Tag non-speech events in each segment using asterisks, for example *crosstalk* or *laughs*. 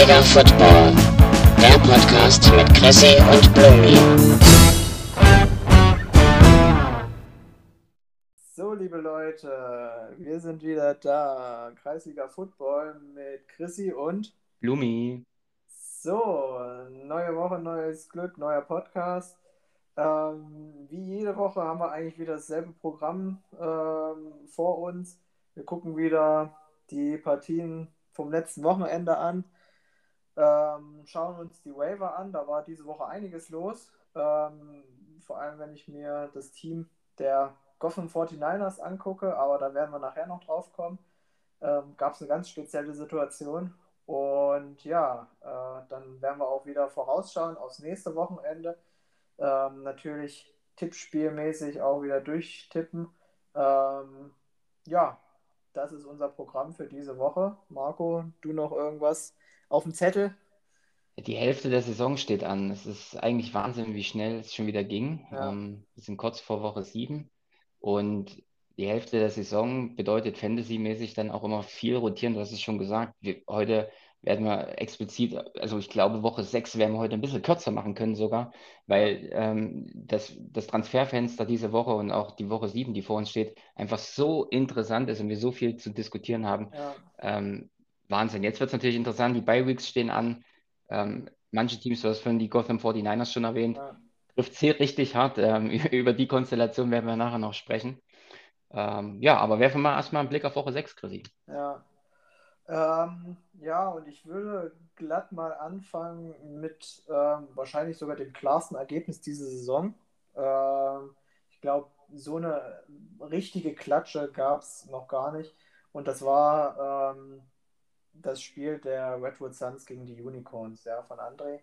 Kreisliga Football, der Podcast mit Chrissy und Blumi. So, liebe Leute, wir sind wieder da. Kreisliga Football mit Chrissy und Blumi. so, neue Woche, neues Glück, neuer Podcast. Ähm, wie jede Woche haben wir eigentlich wieder dasselbe Programm ähm, vor uns. Wir gucken wieder die Partien vom letzten Wochenende an, ähm, schauen uns die Waiver an. Da war diese Woche einiges los. Ähm, vor allem, wenn ich mir das Team der Gotham 49ers angucke, aber da werden wir nachher noch drauf kommen, ähm, gab es eine ganz spezielle Situation. Und ja, äh, dann werden wir auch wieder vorausschauen aufs nächste Wochenende. Ähm, natürlich tippspielmäßig auch wieder durchtippen. Ähm, ja, das ist unser Programm für diese Woche. Marco, du noch irgendwas auf dem Zettel? Die Hälfte der Saison steht an. Es ist eigentlich Wahnsinn, wie schnell es schon wieder ging. Ja. Ähm, wir sind kurz vor Woche sieben und die Hälfte der Saison bedeutet Fantasy-mäßig dann auch immer viel rotieren. Du hast es schon gesagt. Wir, heute werden wir explizit, also ich glaube, Woche sechs werden wir heute ein bisschen kürzer machen können sogar, weil ähm, das, das Transferfenster diese Woche und auch die Woche sieben, die vor uns steht, einfach so interessant ist und wir so viel zu diskutieren haben. Ja, Ähm, Wahnsinn. Jetzt wird es natürlich interessant, die Bye-Weeks stehen an. Ähm, manche Teams, du hast vorhin die Gotham 49ers schon erwähnt, ja. trifft sehr richtig hart. Ähm, *laughs* über die Konstellation werden wir nachher noch sprechen. Ähm, ja, aber werfen wir erstmal einen Blick auf Woche 6, Chrissy. Ja. Ähm, ja, und ich würde glatt mal anfangen mit ähm, wahrscheinlich sogar dem klarsten Ergebnis dieser Saison. Ähm, ich glaube, so eine richtige Klatsche gab es noch gar nicht. Und das war das Spiel der Redwood Suns gegen die Unicorns, ja, von André.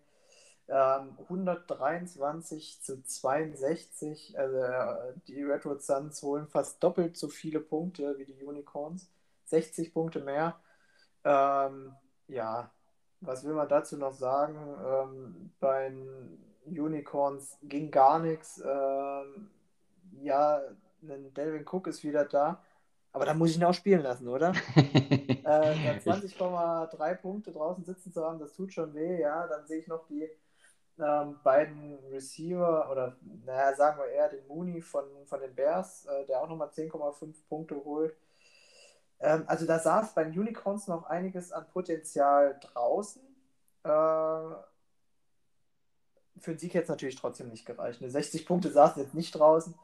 Ähm, 123 zu 62. Also äh, die Redwood Suns holen fast doppelt so viele Punkte wie die Unicorns. 60 Punkte mehr. Ähm, ja, was will man dazu noch sagen? Ähm, bei Unicorns ging gar nichts. Ähm, ja, Delvin Cook ist wieder da. Aber da muss ich ihn auch spielen lassen, oder? *laughs* Äh, da 20,3 Punkte draußen sitzen zu haben, das tut schon weh, ja. Dann sehe ich noch die ähm, beiden Receiver oder naja, sagen wir eher den Mooney von, von den Bears, äh, der auch nochmal 10,5 Punkte holt. Ähm, also da saß bei den Unicorns noch einiges an Potenzial draußen. Äh, für den Sieg hätte es natürlich trotzdem nicht gereicht. Ne? 60 Punkte saßen jetzt nicht draußen.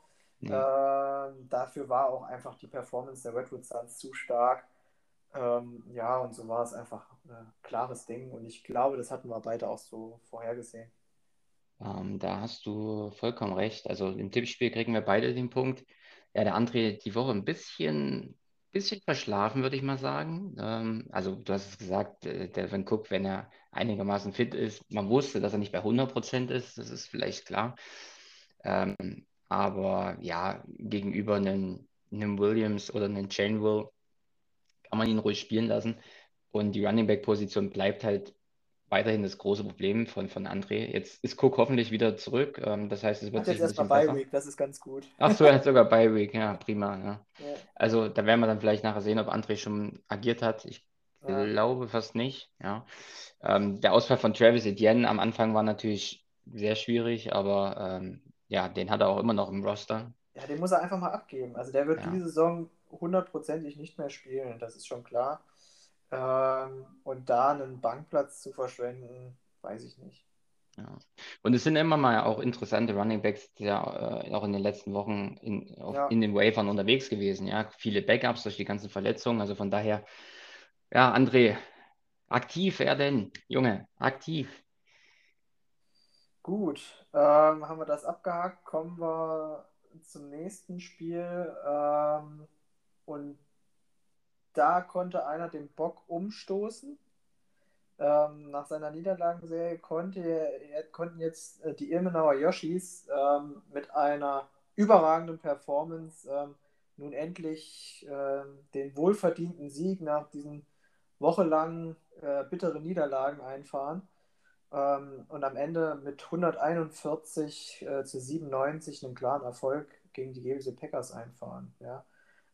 Nee. Ähm, dafür war auch einfach die Performance der Redwood Suns zu stark. Ähm, ja, und so war es einfach ein klares Ding. Und ich glaube, das hatten wir beide auch so vorhergesehen. Ähm, da hast du vollkommen recht. Also im Tippspiel kriegen wir beide den Punkt. Ja, der André die Woche ein bisschen, bisschen verschlafen, würde ich mal sagen. Ähm, also du hast es gesagt, äh, Delvin Cook, wenn er einigermaßen fit ist, man wusste, dass er nicht bei 100% ist, das ist vielleicht klar. Ähm, aber ja, gegenüber einem, einem Williams oder einem Chainwell kann man ihn ruhig spielen lassen. Und die Running Back-Position bleibt halt weiterhin das große Problem von, von André. Jetzt ist Cook hoffentlich wieder zurück. Ähm, das heißt, es wird Hat sich jetzt erstmal. Bye Week, das ist ganz gut. Ach so, er hat *laughs* sogar Bye Week. Ja, prima. Ja. Ja, Also da werden wir dann vielleicht nachher sehen, ob André schon agiert hat. Ich ja, glaube fast nicht. Ja. Ähm, der Ausfall von Travis Etienne am Anfang war natürlich sehr schwierig, aber ähm, ja, den hat er auch immer noch im Roster. ja, den muss er einfach mal abgeben. Also der wird Ja. diese Saison hundertprozentig nicht mehr spielen, das ist schon klar. Ähm, und da einen Bankplatz zu verschwenden, weiß ich nicht. Ja. Und es sind immer mal auch interessante Running Backs, die ja äh, auch in den letzten Wochen in, Ja, in den Waivern unterwegs gewesen. Ja, viele Backups durch die ganzen Verletzungen. Also von daher, ja, André, aktiv er denn, Junge, aktiv. Gut. Ähm, haben wir das abgehakt, kommen wir zum nächsten Spiel. Ähm, und da konnte einer den Bock umstoßen. Ähm, nach seiner Niederlagenserie konnte, konnten jetzt äh, die Ilmenauer Yoshis ähm, mit einer überragenden Performance ähm, nun endlich ähm, den wohlverdienten Sieg nach diesen wochenlangen äh, bitteren Niederlagen einfahren ähm, und am Ende mit 141 äh, zu 97 einen klaren Erfolg gegen die GWC Packers einfahren. Ja.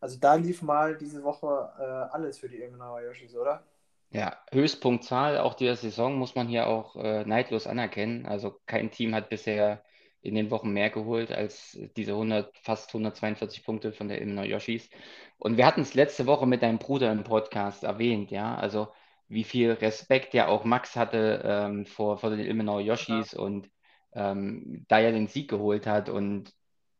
Also da lief mal diese Woche äh, alles für die Ilmenauer Yoshis, oder? Ja, Höchstpunktzahl auch dieser Saison muss man hier auch äh, neidlos anerkennen. Also kein Team hat bisher in den Wochen mehr geholt als diese 100, fast 142 Punkte von der Illinois Yoshis. Und wir hatten es letzte Woche mit deinem Bruder im Podcast erwähnt, ja, also wie viel Respekt ja auch Max hatte ähm, vor, vor den Illinois Yoshis und ähm, da er den Sieg geholt hat. Und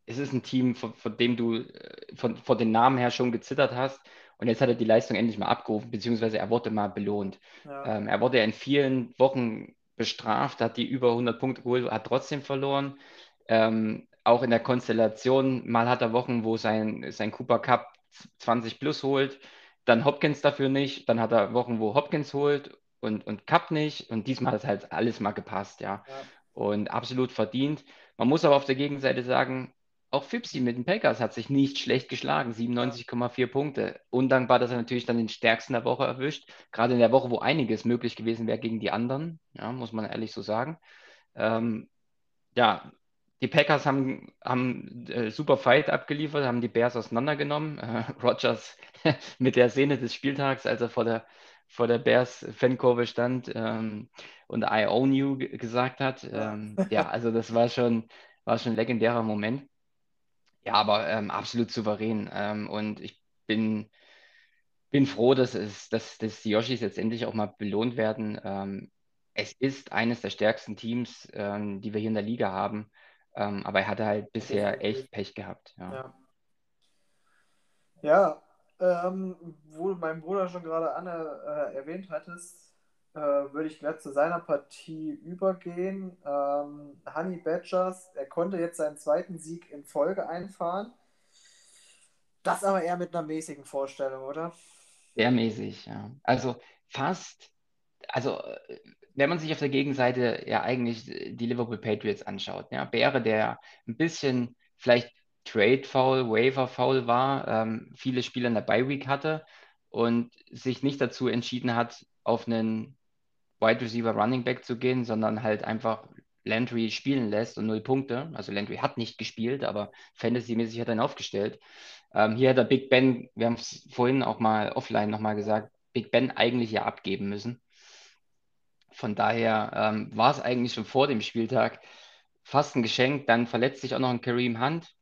es ist ein Team, von, von dem du äh, von, von den Namen her schon gezittert hast. Und jetzt hat er die Leistung endlich mal abgerufen, beziehungsweise er wurde mal belohnt. Ja, Ähm, er wurde ja in vielen Wochen bestraft, hat die über 100 Punkte geholt, hat trotzdem verloren. Ähm, auch in der Konstellation, mal hat er Wochen, wo sein, sein Cooper Cup 20 plus holt, dann Hopkins dafür nicht, dann hat er Wochen, wo Hopkins holt und, und Cup nicht und diesmal hat es halt alles mal gepasst, ja. ja, Und absolut verdient. Man muss aber auf der Gegenseite sagen, auch Fipsi mit den Packers hat sich nicht schlecht geschlagen, ja, 97,4 Punkte. Undankbar, dass er natürlich dann den stärksten der Woche erwischt, gerade in der Woche, wo einiges möglich gewesen wäre gegen die anderen, ja, muss man ehrlich so sagen. Ähm, ja, die Packers haben, haben äh, super Fight abgeliefert, haben die Bears auseinandergenommen. Äh, *laughs* Rodgers *laughs* mit der Szene des Spieltags, als er vor der, vor der Bears-Fankurve stand ähm, und I own you ge- gesagt hat. ja. Ähm, ja, also das war schon, war schon ein legendärer Moment. Ja, aber ähm, absolut souverän. Ähm, und ich bin, bin froh, dass, es, dass, dass die Yoshis jetzt endlich auch mal belohnt werden. Ähm, es ist eines der stärksten Teams, ähm, die wir hier in der Liga haben. Ähm, aber er hatte halt bisher echt Pech gehabt. Ja. Ja, ja ähm, wo du meinen Bruder schon gerade Anne äh, erwähnt hattest, äh, würde ich gleich zu seiner Partie übergehen. Ähm, Honey Badgers, er konnte jetzt seinen zweiten Sieg in Folge einfahren. Das aber eher mit einer mäßigen Vorstellung, oder? Sehr mäßig, ja. Also fast, also äh, wenn man sich auf der Gegenseite ja eigentlich die Liverpool Patriots anschaut, ja, Beere, der ein bisschen vielleicht Trade Foul, Waiver Foul war, ähm, viele Spieler in der Bye Week hatte und sich nicht dazu entschieden hat, auf einen Wide Receiver Running Back zu gehen, sondern halt einfach Landry spielen lässt und null Punkte. Also Landry hat nicht gespielt, aber Fantasy-mäßig hat er ihn aufgestellt. Ähm, hier hat der Big Ben, wir haben es vorhin auch mal offline nochmal gesagt, Big Ben eigentlich ja abgeben müssen. Von daher ähm, war es eigentlich schon vor dem Spieltag fast ein Geschenk. Dann verletzt sich auch noch ein Kareem Hunt.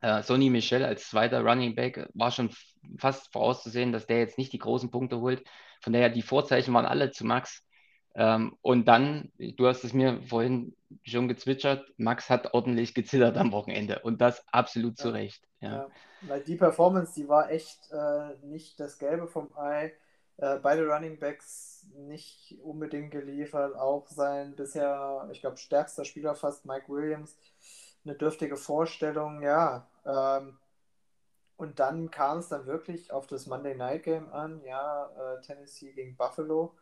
Äh, Sonny Michel als zweiter Running Back war schon fast vorauszusehen, dass der jetzt nicht die großen Punkte holt. Von daher, die Vorzeichen waren alle zu Max. Ähm, und dann, du hast es mir vorhin schon gezwitschert, Max hat ordentlich gezittert am Wochenende und das absolut zu Ja, Recht. Ja. ja. Weil die Performance, die war echt äh, nicht das Gelbe vom Ei. Äh, beide Running Backs nicht unbedingt geliefert. Auch sein bisher, ich glaube, stärkster Spieler fast, Mike Williams. Eine dürftige Vorstellung, ja. Ähm, und dann kam es dann wirklich auf das Monday Night Game an, ja, äh, Tennessee gegen Buffalo.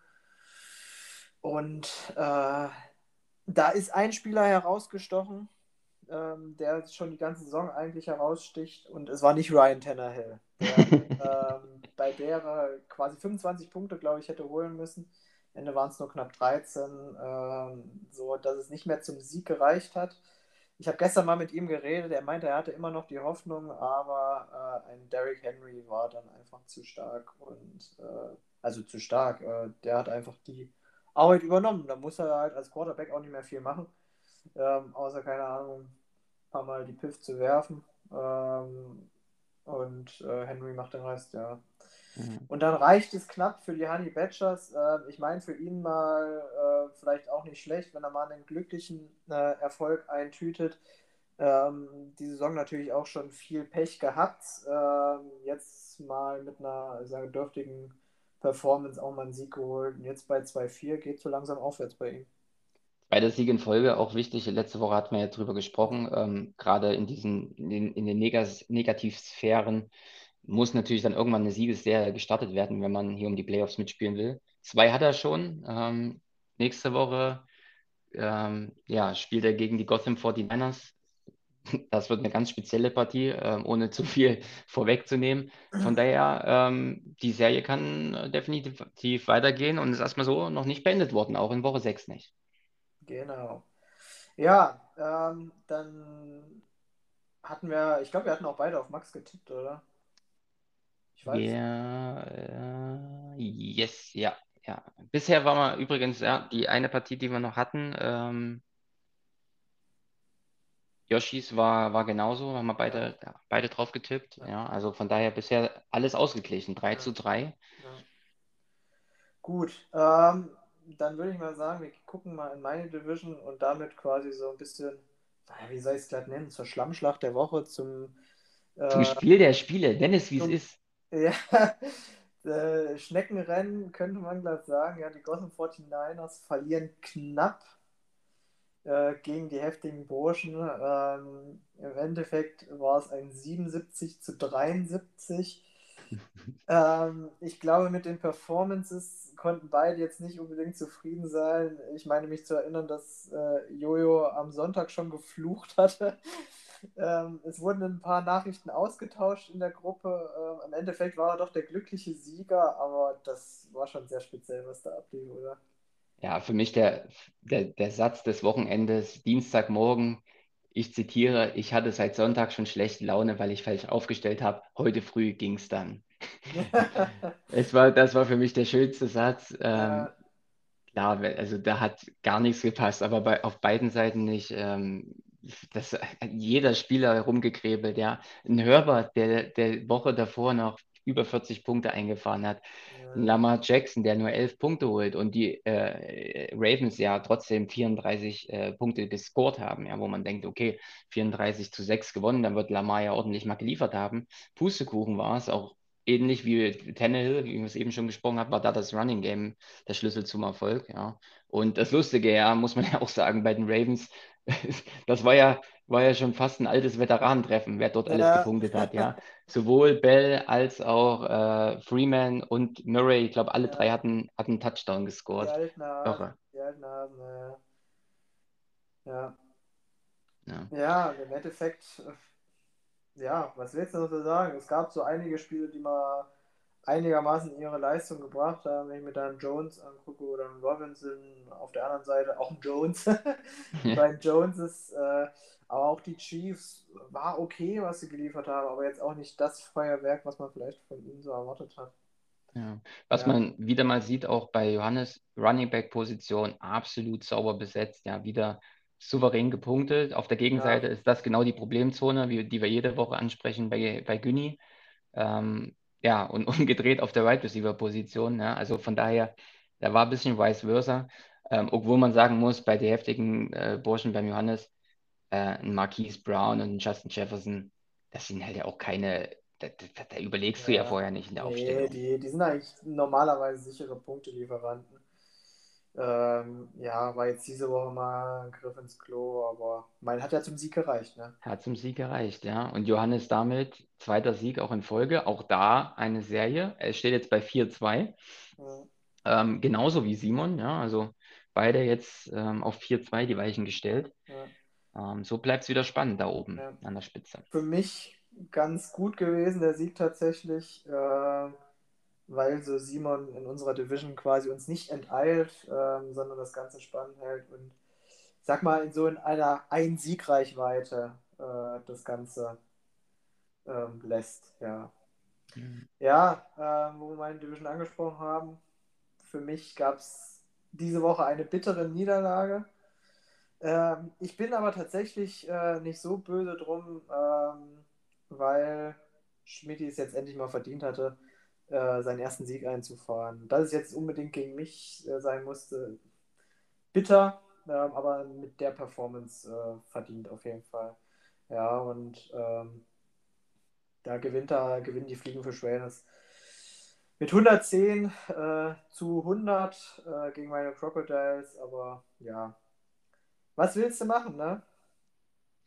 Und äh, da ist ein Spieler herausgestochen, ähm, der schon die ganze Saison eigentlich heraussticht. Und es war nicht Ryan Tannehill, der *laughs* ähm, bei der er quasi 25 Punkte, glaube ich, hätte holen müssen. Am Ende waren es nur knapp 13, ähm, so dass es nicht mehr zum Sieg gereicht hat. Ich habe gestern mal mit ihm geredet, er meinte, er hatte immer noch die Hoffnung, aber äh, ein Derrick Henry war dann einfach zu stark und äh, also zu stark. Äh, der hat einfach die Arbeit übernommen. Da muss er halt als Quarterback auch nicht mehr viel machen, ähm, außer keine Ahnung, ein paar Mal die Piff zu werfen. Ähm, und äh, Henry macht den Rest, ja. Mhm. Und dann reicht es knapp für die Honey Badgers. Äh, ich meine, für ihn mal äh, vielleicht auch nicht schlecht, wenn er mal einen glücklichen äh, Erfolg eintütet. Ähm, die Saison natürlich auch schon viel Pech gehabt. Ähm, jetzt mal mit einer sehr dürftigen Performance auch mal einen Sieg geholt. Und jetzt bei 2-4 geht so langsam aufwärts bei ihm. Zweiter Sieg in Folge, auch wichtig. Letzte Woche hatten wir ja drüber gesprochen. Ähm, gerade in diesen, in den, in den Negas Negativsphären muss natürlich dann irgendwann eine Siegesserie gestartet werden, wenn man hier um die Playoffs mitspielen will. Zwei hat er schon. Ähm, nächste Woche ähm, ja, spielt er gegen die Gotham 49ers. *laughs* Das wird eine ganz spezielle Partie, ähm, ohne zu viel *laughs* vorwegzunehmen. Von daher, ähm, die Serie kann äh, definitiv weitergehen und ist erstmal so noch nicht beendet worden, auch in Woche 6 nicht. Genau. Ja, ähm, dann hatten wir, ich glaube, wir hatten auch beide auf Max getippt, oder? Ich weiß. Ja, äh, Yes, ja, ja. Bisher war mal übrigens, ja, die eine Partie, die wir noch hatten, ähm, Yoshis war, war genauso, haben wir beide, ja, beide drauf getippt. Ja. Ja, also von daher bisher alles ausgeglichen, 3 Ja. zu 3. Ja. Gut, ähm, dann würde ich mal sagen, wir gucken mal in meine Division und damit quasi so ein bisschen, naja, wie soll ich es glatt nennen, zur Schlammschlacht der Woche, zum Zum äh, Spiel der Spiele, nenn es wie es zum- ist. ja, *laughs* äh, Schneckenrennen könnte man glatt sagen. Ja, die Gotham 49ers verlieren knapp äh, gegen die heftigen Burschen. Ähm, Im Endeffekt war es ein 77 zu 73. Ähm, ich glaube, mit den Performances konnten beide jetzt nicht unbedingt zufrieden sein. Ich meine mich zu erinnern, dass äh, Jojo am Sonntag schon geflucht hatte. *laughs* Ähm, es wurden ein paar Nachrichten ausgetauscht in der Gruppe. Ähm, Im Endeffekt war er doch der glückliche Sieger, aber das war schon sehr speziell, was da ablief, oder? Ja, für mich der, der, der Satz des Wochenendes, Dienstagmorgen, ich zitiere, ich hatte seit Sonntag schon schlechte Laune, weil ich falsch aufgestellt habe. Heute früh ging es dann. *laughs* Es war, das war für mich der schönste Satz. Ähm, Ja, klar, also da hat gar nichts gepasst, aber bei, auf beiden Seiten nicht. Ähm, das, jeder Spieler rumgekrebelt, ja. Ein Herbert, der der Woche davor noch über 40 Punkte eingefahren hat. Ja, Lamar Jackson, der nur 11 Punkte holt und die äh, Ravens ja trotzdem 34 äh, Punkte gescored haben, ja, wo man denkt, okay, 34 zu 6 gewonnen, dann wird Lamar ja ordentlich mal geliefert haben. Pustekuchen war es, auch ähnlich wie Tannehill, wie wir es eben schon gesprochen haben, war da das Running Game der Schlüssel zum Erfolg, ja. Und das Lustige, ja, muss man *laughs* ja auch sagen, bei den Ravens, *laughs* das war ja, war ja schon fast ein altes Veteranentreffen, wer dort alles Ja. gepunktet hat, ja. Sowohl Bell als auch äh, Freeman und Murray, ich glaube, alle Ja. drei hatten, hatten einen Touchdown die gescored. alten Hasen, die alten Hasen. Ja. Ja. Ja, und im Endeffekt, äh, ja, was willst du noch so sagen? Es gab so einige Spiele, die mal einigermaßen ihre Leistung gebracht haben. Wenn ich mir dann Jones angucke oder einen Robinson auf der anderen Seite, auch einen Jones. *laughs* Ja. Bei den Joneses, äh, aber auch die Chiefs war okay, was sie geliefert haben, aber jetzt auch nicht das Feuerwerk, was man vielleicht von ihnen so erwartet hat. Ja. Was Ja. man wieder mal sieht, auch bei Johannes, Running Back Position absolut sauber besetzt, ja, wieder souverän gepunktet. Auf der Gegenseite ist das genau die Problemzone, wie, die wir jede Woche ansprechen bei, bei Günni. Ähm, ja, und *laughs* umgedreht auf der Wide Receiver Position. Ja, also von daher, da war ein bisschen vice versa. Ähm, obwohl man sagen muss, bei den heftigen äh, Burschen beim Johannes, äh, ein Marquise Brown und ein Justin Jefferson, das sind halt ja auch keine, da, da, da überlegst du ja Ja. vorher nicht in der Nee, Aufstellung. die, die sind eigentlich normalerweise sichere Punktelieferanten. Ähm, ja, war jetzt diese Woche mal ein Griff ins Klo, aber mein hat ja zum Sieg gereicht, ne? Hat zum Sieg gereicht, ja. Und Johannes damit zweiter Sieg auch in Folge. Auch da eine Serie. Er steht jetzt bei 4-2. Mhm. Ähm, genauso wie Simon, ja. Also beide jetzt ähm, auf 4-2 die Weichen gestellt. Ähm, so bleibt es wieder spannend da oben Ja. an der Spitze. Für mich ganz gut gewesen, der Sieg tatsächlich, äh, weil so Simon in unserer Division quasi uns nicht enteilt, ähm, sondern das Ganze spannend hält und sag mal in so in einer Ein-Sieg-Reichweite äh, das Ganze ähm, lässt, ja. Ja, ähm, wo wir meine Division angesprochen haben, für mich gab es diese Woche eine bittere Niederlage. Ähm, ich bin aber tatsächlich äh, nicht so böse drum, ähm, weil Schmidt es jetzt endlich mal verdient hatte, äh, seinen ersten Sieg einzufahren. Dass es jetzt unbedingt gegen mich äh, sein musste, bitter, ähm, aber mit der Performance äh, verdient auf jeden Fall. Ja, und ähm, da gewinnt er, gewinnen die Fliegen für Schwänes mit 110 äh, zu 100 äh, gegen meine Crocodiles, aber ja, was willst du machen, ne?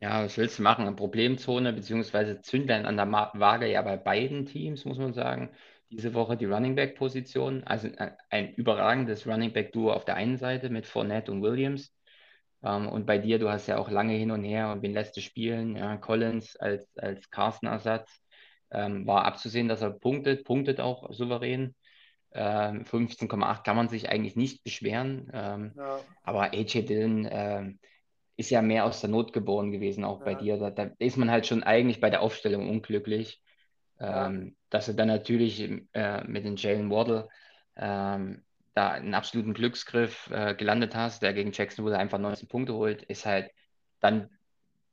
Ja, was willst du machen? Problemzone beziehungsweise Zündlein an der Waage ja bei beiden Teams, muss man sagen. Diese Woche die Running Back Position, also ein, ein überragendes Running Back Duo auf der einen Seite mit Fournette und Williams. Ähm, und bei dir, du hast ja auch lange hin und her und wen lässt du spielen? Ja, Collins als, als Carsten-Ersatz. Ähm, war abzusehen, dass er punktet, punktet auch souverän. Ähm, 15,8 kann man sich eigentlich nicht beschweren. Ähm, Ja, aber AJ Dillon ähm, ist ja mehr aus der Not geboren gewesen, auch bei Ja. dir. Da, da ist man halt schon eigentlich bei der Aufstellung unglücklich. Ja. Ähm, dass er dann natürlich äh, mit den Jalen Waddle ähm, da einen absoluten Glücksgriff äh, gelandet hast, der gegen Jacksonville einfach 19 Punkte holt, ist halt dann,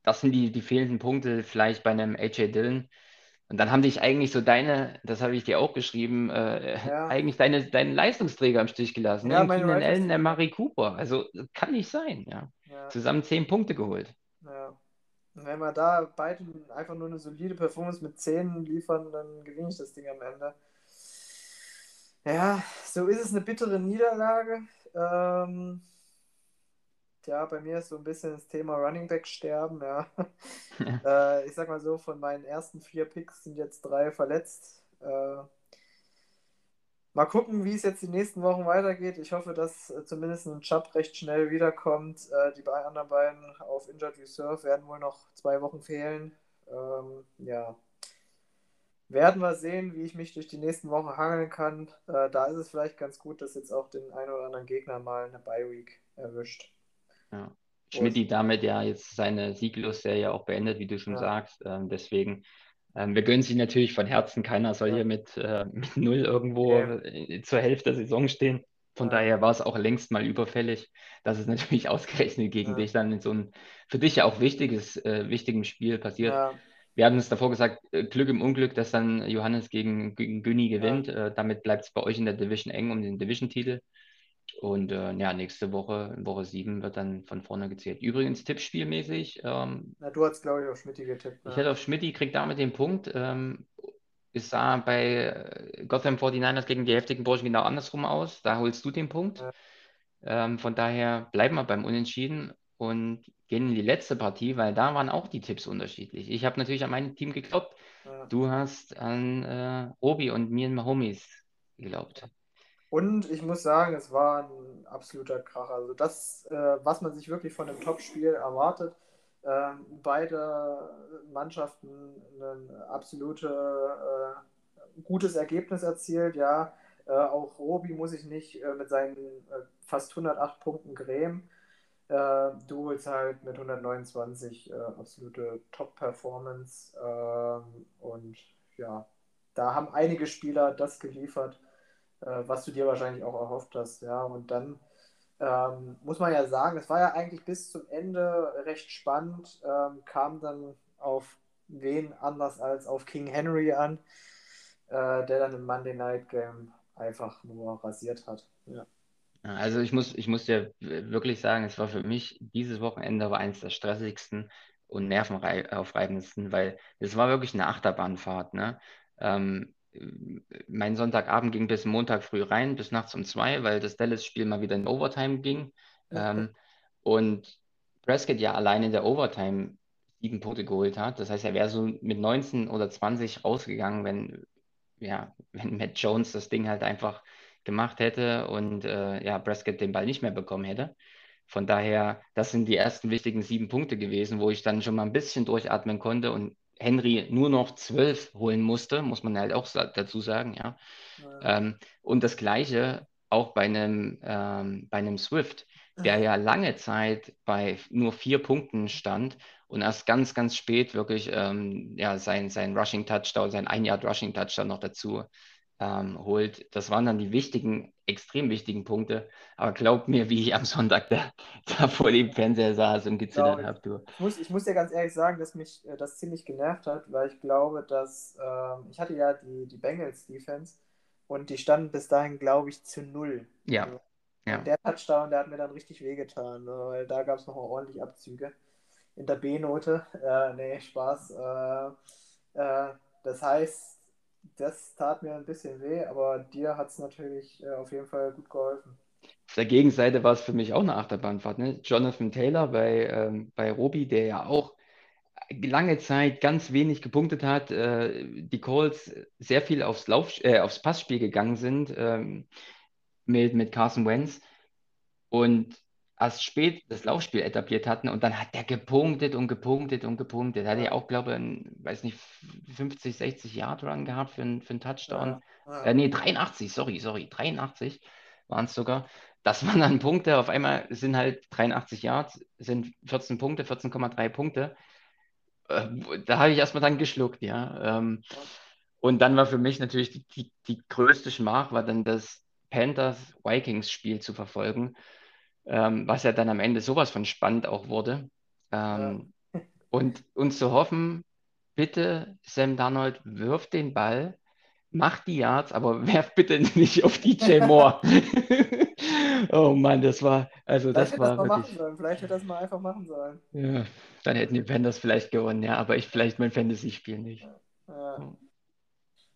das sind die, die fehlenden Punkte vielleicht bei einem AJ Dillon. Und dann haben dich eigentlich so deine, das habe ich dir auch geschrieben, äh, Ja. *laughs* eigentlich deine, deine Leistungsträger im Stich gelassen. Ja, ne? meine Keenan Wide Allen, der. Murray Cooper. Also kann nicht sein, ja. Ja, Zusammen 10 Punkte geholt. ja. Wenn wir da beiden einfach nur eine solide Performance mit 10 liefern, dann gewinne ich das Ding am Ende. Ja, so ist es eine bittere Niederlage. Ähm, ja, bei mir ist so ein bisschen das Thema Running Back sterben, ja. *laughs* äh, ich sag mal so, von meinen ersten vier Picks sind jetzt drei verletzt. Äh, mal gucken, wie es jetzt die nächsten Wochen weitergeht. Ich hoffe, dass äh, zumindest ein Chubb recht schnell wiederkommt. Äh, die beiden anderen beiden auf Injured Reserve werden wohl noch zwei Wochen fehlen. Ähm, ja. Werden wir sehen, wie ich mich durch die nächsten Wochen hangeln kann. Äh, da ist es vielleicht ganz gut, dass jetzt auch den einen oder anderen Gegner mal eine Bye-Week erwischt. Ja. Schmidti damit ja jetzt seine Sieglosserie auch beendet, wie du schon Ja. sagst. Ähm, deswegen, ähm, wir gönnen sie natürlich von Herzen. Keiner soll Ja. hier mit, äh, *laughs* mit null irgendwo Nee. äh, zur Hälfte der Saison stehen. Von Ja. daher war es auch längst mal überfällig, dass es natürlich *laughs* ausgerechnet gegen Ja. dich dann in so einem für dich ja auch wichtiges, äh, wichtigen Spiel passiert. Ja, Wir hatten es davor gesagt, äh, Glück im Unglück, dass dann Johannes gegen, gegen Günni gewinnt. Äh, damit bleibt es bei euch in der Division eng um den Division-Titel. Und äh, ja, nächste Woche, in Woche 7, wird dann von vorne gezählt. Übrigens, tippspielmäßig, ähm, na, du hast, glaube ich, auf Schmidti getippt. ich Ne? hätte auf Schmidti, kriegt damit den Punkt. Ähm, es sah bei äh, Gotham 49ers gegen die heftigen Burschen genau andersrum aus. Da holst du den Punkt. Ja. Ähm, von daher bleiben wir beim Unentschieden und gehen in die letzte Partie, weil da waren auch die Tipps unterschiedlich. Ich habe natürlich an mein Team geglaubt. Ja. Du hast an äh, Robi und mir und Homies geglaubt. Und ich muss sagen, es war ein absoluter Kracher. Also das, äh, was man sich wirklich von einem Topspiel erwartet. Ähm, beide Mannschaften ein absolute äh, gutes Ergebnis erzielt. Ja, äh, auch Robi muss ich nicht äh, mit seinen äh, fast 108 Punkten grämen. Äh, holst halt mit 129 äh, absolute Top-Performance. Ähm, und ja, da haben einige Spieler das geliefert, äh, was du dir wahrscheinlich auch erhofft hast. Ja, und dann ähm, muss man ja sagen, es war ja eigentlich bis zum Ende recht spannend, ähm, kam dann auf wen anders als auf King Henry an, äh, der dann im Monday Night Game einfach nur rasiert hat. Ja, Also ich muss, ich muss dir wirklich sagen, es war für mich dieses Wochenende war eines der stressigsten und nervenaufreibendsten, weil es war wirklich eine Achterbahnfahrt, ne? Ähm, mein Sonntagabend ging bis Montag früh rein, bis nachts um zwei, weil das Dallas-Spiel mal wieder in Overtime ging. Ähm, und Prescott ja allein in der Overtime sieben Punkte geholt hat. Das heißt, er wäre so mit 19 oder 20 rausgegangen, wenn, ja, wenn Matt Jones das Ding halt einfach gemacht hätte und äh, ja, Prescott den Ball nicht mehr bekommen hätte. Von daher, das sind die ersten wichtigen sieben Punkte gewesen, wo ich dann schon mal ein bisschen durchatmen konnte und Henry nur noch zwölf holen musste, muss man halt auch dazu sagen, ja. Ja. Ähm, und das Gleiche auch bei einem, ähm, bei einem Swift, der ja lange Zeit bei nur vier Punkten stand und erst ganz, ganz spät wirklich ähm, ja, sein, sein Rushing Touchdown, sein ein Yard Rushing Touchdown noch dazu ähm, holt. Das waren dann die wichtigen, extrem wichtigen Punkte. Aber glaubt mir, wie ich am Sonntag da, *laughs* da vor dem Fernseher saß und gezittert ich. habe, du. Ich muss, ich muss dir ganz ehrlich sagen, dass mich äh, das ziemlich genervt hat, weil ich glaube, dass ähm, ich hatte ja die, die Bengals Defense und die standen bis dahin, glaube ich, zu null. Ja, Also, ja. Der Touchdown, der hat mir dann richtig wehgetan, ne, weil da gab es noch ordentlich Abzüge in der B-Note. Äh, nee, Spaß. Äh, äh, das heißt, das tat mir ein bisschen weh, aber dir hat es natürlich äh, auf jeden Fall gut geholfen. Auf der Gegenseite war es für mich auch eine Achterbahnfahrt. Ne? Jonathan Taylor bei, ähm, bei Robi, der ja auch lange Zeit ganz wenig gepunktet hat, äh, die Colts sehr viel aufs, Lauf, äh, aufs Passspiel gegangen sind ähm, mit, mit Carson Wentz und erst spät das Laufspiel etabliert hatten und dann hat der gepunktet und gepunktet und gepunktet. Er hatte ja auch, glaube ich, einen, weiß nicht, 50, 60 Yard Run gehabt für, einen- für einen Touchdown. Ja, Äh, nee, 83, sorry, sorry, 83 waren es sogar. Das waren dann Punkte, auf einmal sind halt 83 Yards, sind 14 Punkte, 14,3 Punkte. Äh, da habe ich erstmal dann geschluckt, ja. Ähm, und dann war für mich natürlich die, die, die größte Schmach, war dann das Panthers-Vikings-Spiel zu verfolgen, ähm, was ja dann am Ende sowas von spannend auch wurde. Ähm, ja. *laughs* und uns zu hoffen, bitte, Sam Darnold, wirf den Ball, mach die Yards, aber *laughs* werf bitte nicht auf DJ *laughs* Moore. oh Mann, das war, also vielleicht das war das wirklich. Vielleicht hätte das mal einfach machen sollen. Ja, dann hätten die Panthers vielleicht gewonnen, ja, aber ich vielleicht mein Fantasy-Spiel nicht. Ja.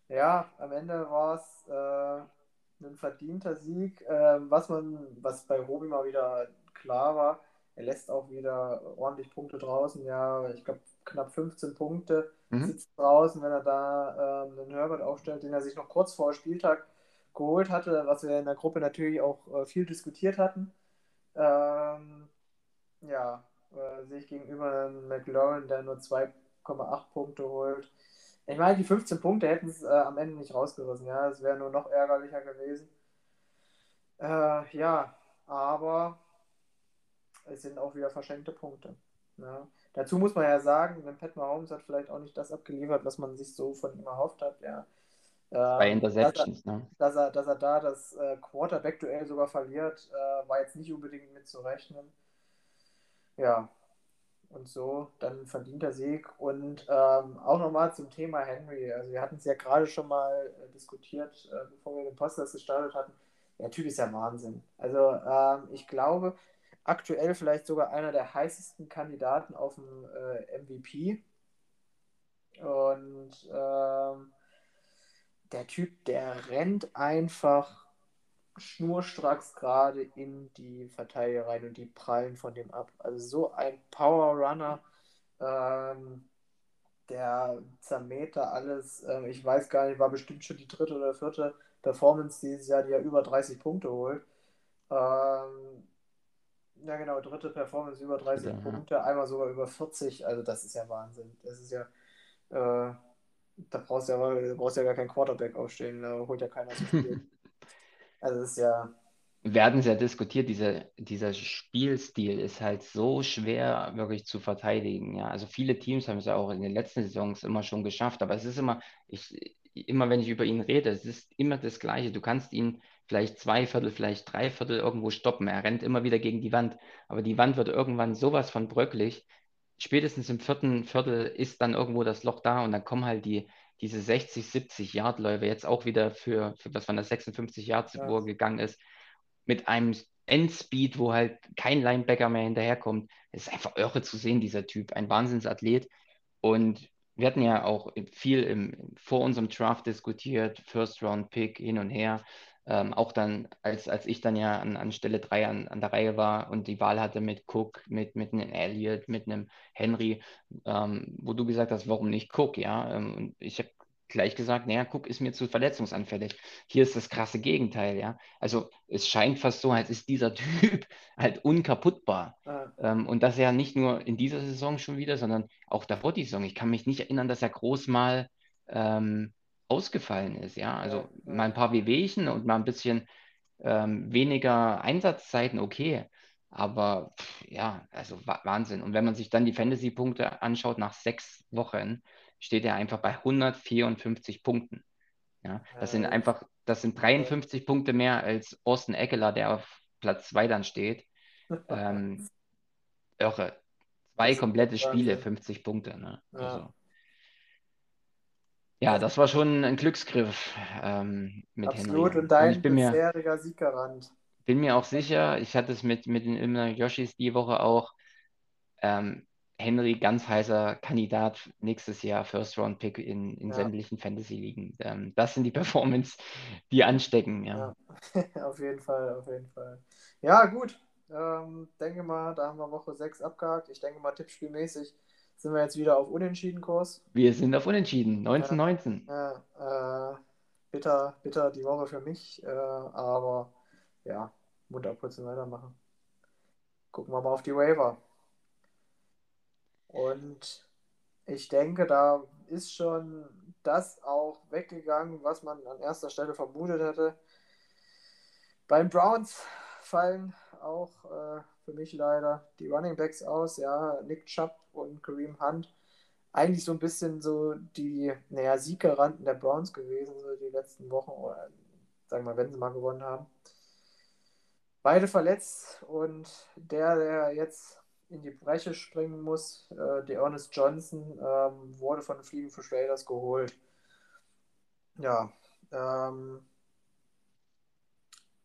ja. am Ende war es äh, ein verdienter Sieg, äh, was man, was bei Robi mal wieder klar war. Er lässt auch wieder ordentlich Punkte draußen. Ja, ich glaube, knapp 15 Punkte mhm. sitzt draußen, wenn er da ähm, einen Herbert aufstellt, den er sich noch kurz vor Spieltag geholt hatte, was wir in der Gruppe natürlich auch äh, viel diskutiert hatten. Ähm, ja, äh, sehe ich gegenüber einem McLaurin, der nur 2,8 Punkte holt. Ich meine, die 15 Punkte hätten es äh, am Ende nicht rausgerissen, ja, es wäre nur noch ärgerlicher gewesen. Äh, ja, aber es sind auch wieder verschenkte Punkte. Ja. Dazu muss man ja sagen, Pat Mahomes hat vielleicht auch nicht das abgeliefert, was man sich so von ihm erhofft hat. Ja. Bei ähm, Interceptions, dass er, ne? Dass er, dass er da das äh, Quarterback-Duell sogar verliert, äh, war jetzt nicht unbedingt mitzurechnen. Ja, und so dann verdient der Sieg. Und ähm, auch nochmal zum Thema Henry. Also wir hatten es ja gerade schon mal äh, diskutiert, äh, bevor wir den Podcast gestartet hatten. Der Typ ist ja Wahnsinn. Also ähm, ich glaube, aktuell vielleicht sogar einer der heißesten Kandidaten auf dem äh, MVP. Und ähm, der Typ, der rennt einfach schnurstracks gerade in die Verteidiger rein und die prallen von dem ab. Also so ein Power Runner, ähm, der zermäht da alles. Ähm, ich weiß gar nicht, war bestimmt schon die dritte oder vierte Performance dieses Jahr, die ja über 30 Punkte holt. Ähm, ja, genau, dritte Performance über 30 ja. Punkte, einmal sogar über 40. Also, das ist ja Wahnsinn. Das ist ja, äh, da brauchst du ja, brauchst ja gar keinen Quarterback aufstehen, da holt ja keiner zu spielen. *laughs* also, ist ja. Werden sehr diskutiert, dieser, dieser Spielstil ist halt so schwer wirklich zu verteidigen. Ja? Also viele Teams haben es ja auch in den letzten Saisons immer schon geschafft, aber es ist immer, ich, immer wenn ich über ihn rede, es ist immer das Gleiche. Du kannst ihn vielleicht zwei Viertel, vielleicht drei Viertel irgendwo stoppen. Er rennt immer wieder gegen die Wand, aber die Wand wird irgendwann sowas von bröcklig. Spätestens im vierten Viertel ist dann irgendwo das Loch da und dann kommen halt die, diese 60, 70 Yard-Läufe jetzt auch wieder für, für was von der 56 Yards, ja. er gegangen ist, mit einem Endspeed, wo halt kein Linebacker mehr hinterherkommt. Es ist einfach irre zu sehen, dieser Typ. Ein Wahnsinnsathlet. Und wir hatten ja auch viel im, vor unserem Draft diskutiert, First Round Pick hin und her. Ähm, auch dann, als, als ich dann ja an, an Stelle 3 an, an der Reihe war und die Wahl hatte mit Cook, mit, mit einem Elliott, mit einem Henry, ähm, wo du gesagt hast, warum nicht Cook, ja? Ähm, und ich habe gleich gesagt, naja, Cook ist mir zu verletzungsanfällig. Hier ist das krasse Gegenteil, ja. Also es scheint fast so, als ist dieser *laughs* Typ halt unkaputtbar. Ja. Ähm, und das ja nicht nur in dieser Saison schon wieder, sondern auch davor die Saison. Ich kann mich nicht erinnern, dass er groß mal ähm, ausgefallen ist. Ja, also ja, mal ein paar Wehwehchen und mal ein bisschen ähm, weniger Einsatzzeiten, okay. Aber ja, also Wahnsinn. Und wenn man sich dann die Fantasy-Punkte anschaut, nach sechs Wochen steht er einfach bei 154 Punkten. Ja, das sind einfach, das sind 53 Punkte mehr als Austin Eckler, der auf Platz 2 dann steht. Ähm, *laughs* irre. Zwei komplette Spiele, 50 Punkte. Ne? Ja. Also, ja, das war schon ein Glücksgriff ähm, mit Absolut, Henry. und dein ich bin bisheriger Sieggarant. Bin mir auch sicher, ich hatte es mit, mit den Ilmner Yoshis die Woche auch. Ähm, Henry, ganz heißer Kandidat nächstes Jahr, First Round Pick in, in ja. sämtlichen Fantasy-Ligen. Ähm, das sind die *laughs* Performance, die anstecken. Ja. ja. *laughs* auf jeden Fall, auf jeden Fall. Ja, gut. Ähm, denke mal, da haben wir Woche 6 abgehakt. Ich denke mal, tippspielmäßig sind wir jetzt wieder auf Unentschieden-Kurs. Wir sind auf Unentschieden, 19-19. Ja, ja äh, bitter, bitter die Woche für mich, äh, aber ja, munter kurz weitermachen. Gucken wir mal auf die Waiver. Und ich denke, da ist schon das auch weggegangen, was man an erster Stelle vermutet hätte. Beim Browns fallen auch äh, für mich leider die Running Backs aus, ja, Nick Chubb und Kareem Hunt. Eigentlich so ein bisschen so die, naja, Sieggaranten der Browns gewesen, so die letzten Wochen oder sagen wir mal, wenn sie mal gewonnen haben. Beide verletzt und der, der jetzt in die Breche springen muss, äh, der Ernest Johnson, ähm, wurde von den Fliegen für Raiders geholt. Ja, ähm,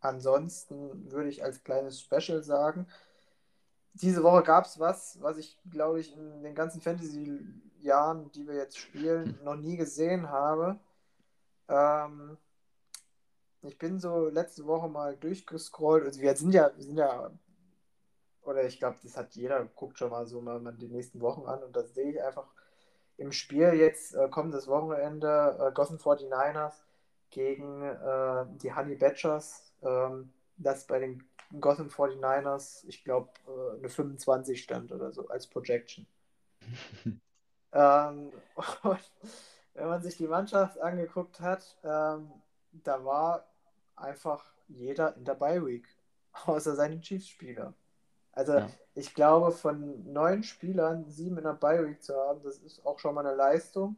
ansonsten würde ich als kleines Special sagen, diese Woche gab es was, was ich, glaube ich, in den ganzen Fantasy-Jahren, die wir jetzt spielen, noch nie gesehen habe. Ähm, ich bin so letzte Woche mal durchgescrollt. Also wir sind ja, wir sind ja, oder ich glaube, das hat jeder, guckt schon mal so mal, mal die nächsten Wochen an und das sehe ich einfach im Spiel jetzt äh, kommendes Wochenende äh, Gotham 49ers gegen äh, die Honey Badgers. Ähm, das bei den Gotham 49ers, ich glaube, äh, eine 25 stand oder so als Projection. *laughs* ähm, *laughs* wenn man sich die Mannschaft angeguckt hat, ähm, da war einfach jeder in der Bye Week, *laughs* außer seine Chiefs-Spieler. Also ja. ich glaube, von neun Spielern sieben in der Bye Week zu haben, das ist auch schon mal eine Leistung.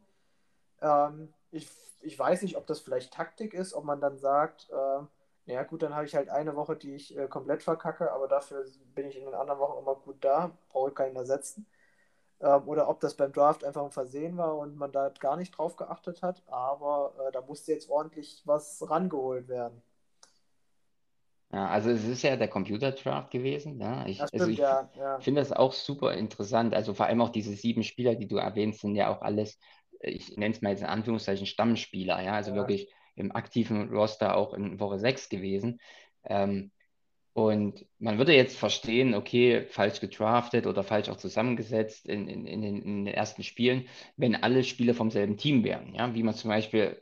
Ähm, ich, ich weiß nicht, ob das vielleicht Taktik ist, ob man dann sagt, äh, ja gut, dann habe ich halt eine Woche, die ich äh, komplett verkacke, aber dafür bin ich in den anderen Wochen immer gut da, brauche ich keinen ersetzen. Ähm, oder ob das beim Draft einfach ein Versehen war und man da gar nicht drauf geachtet hat, aber äh, da musste jetzt ordentlich was rangeholt werden. Ja, also es ist ja der Computer-Draft gewesen. Ja. Ich, Das also ich ja, ja. finde das auch super interessant. Also vor allem auch diese sieben Spieler, die du erwähnst, sind ja auch alles, ich nenne es mal jetzt in Anführungszeichen Stammspieler. Ja, also Ja. wirklich im aktiven Roster auch in Woche 6 gewesen. Ähm, und man würde jetzt verstehen, okay, falsch gedraftet oder falsch auch zusammengesetzt in, in, in, den, in den ersten Spielen, wenn alle Spieler vom selben Team wären. Ja? Wie man zum Beispiel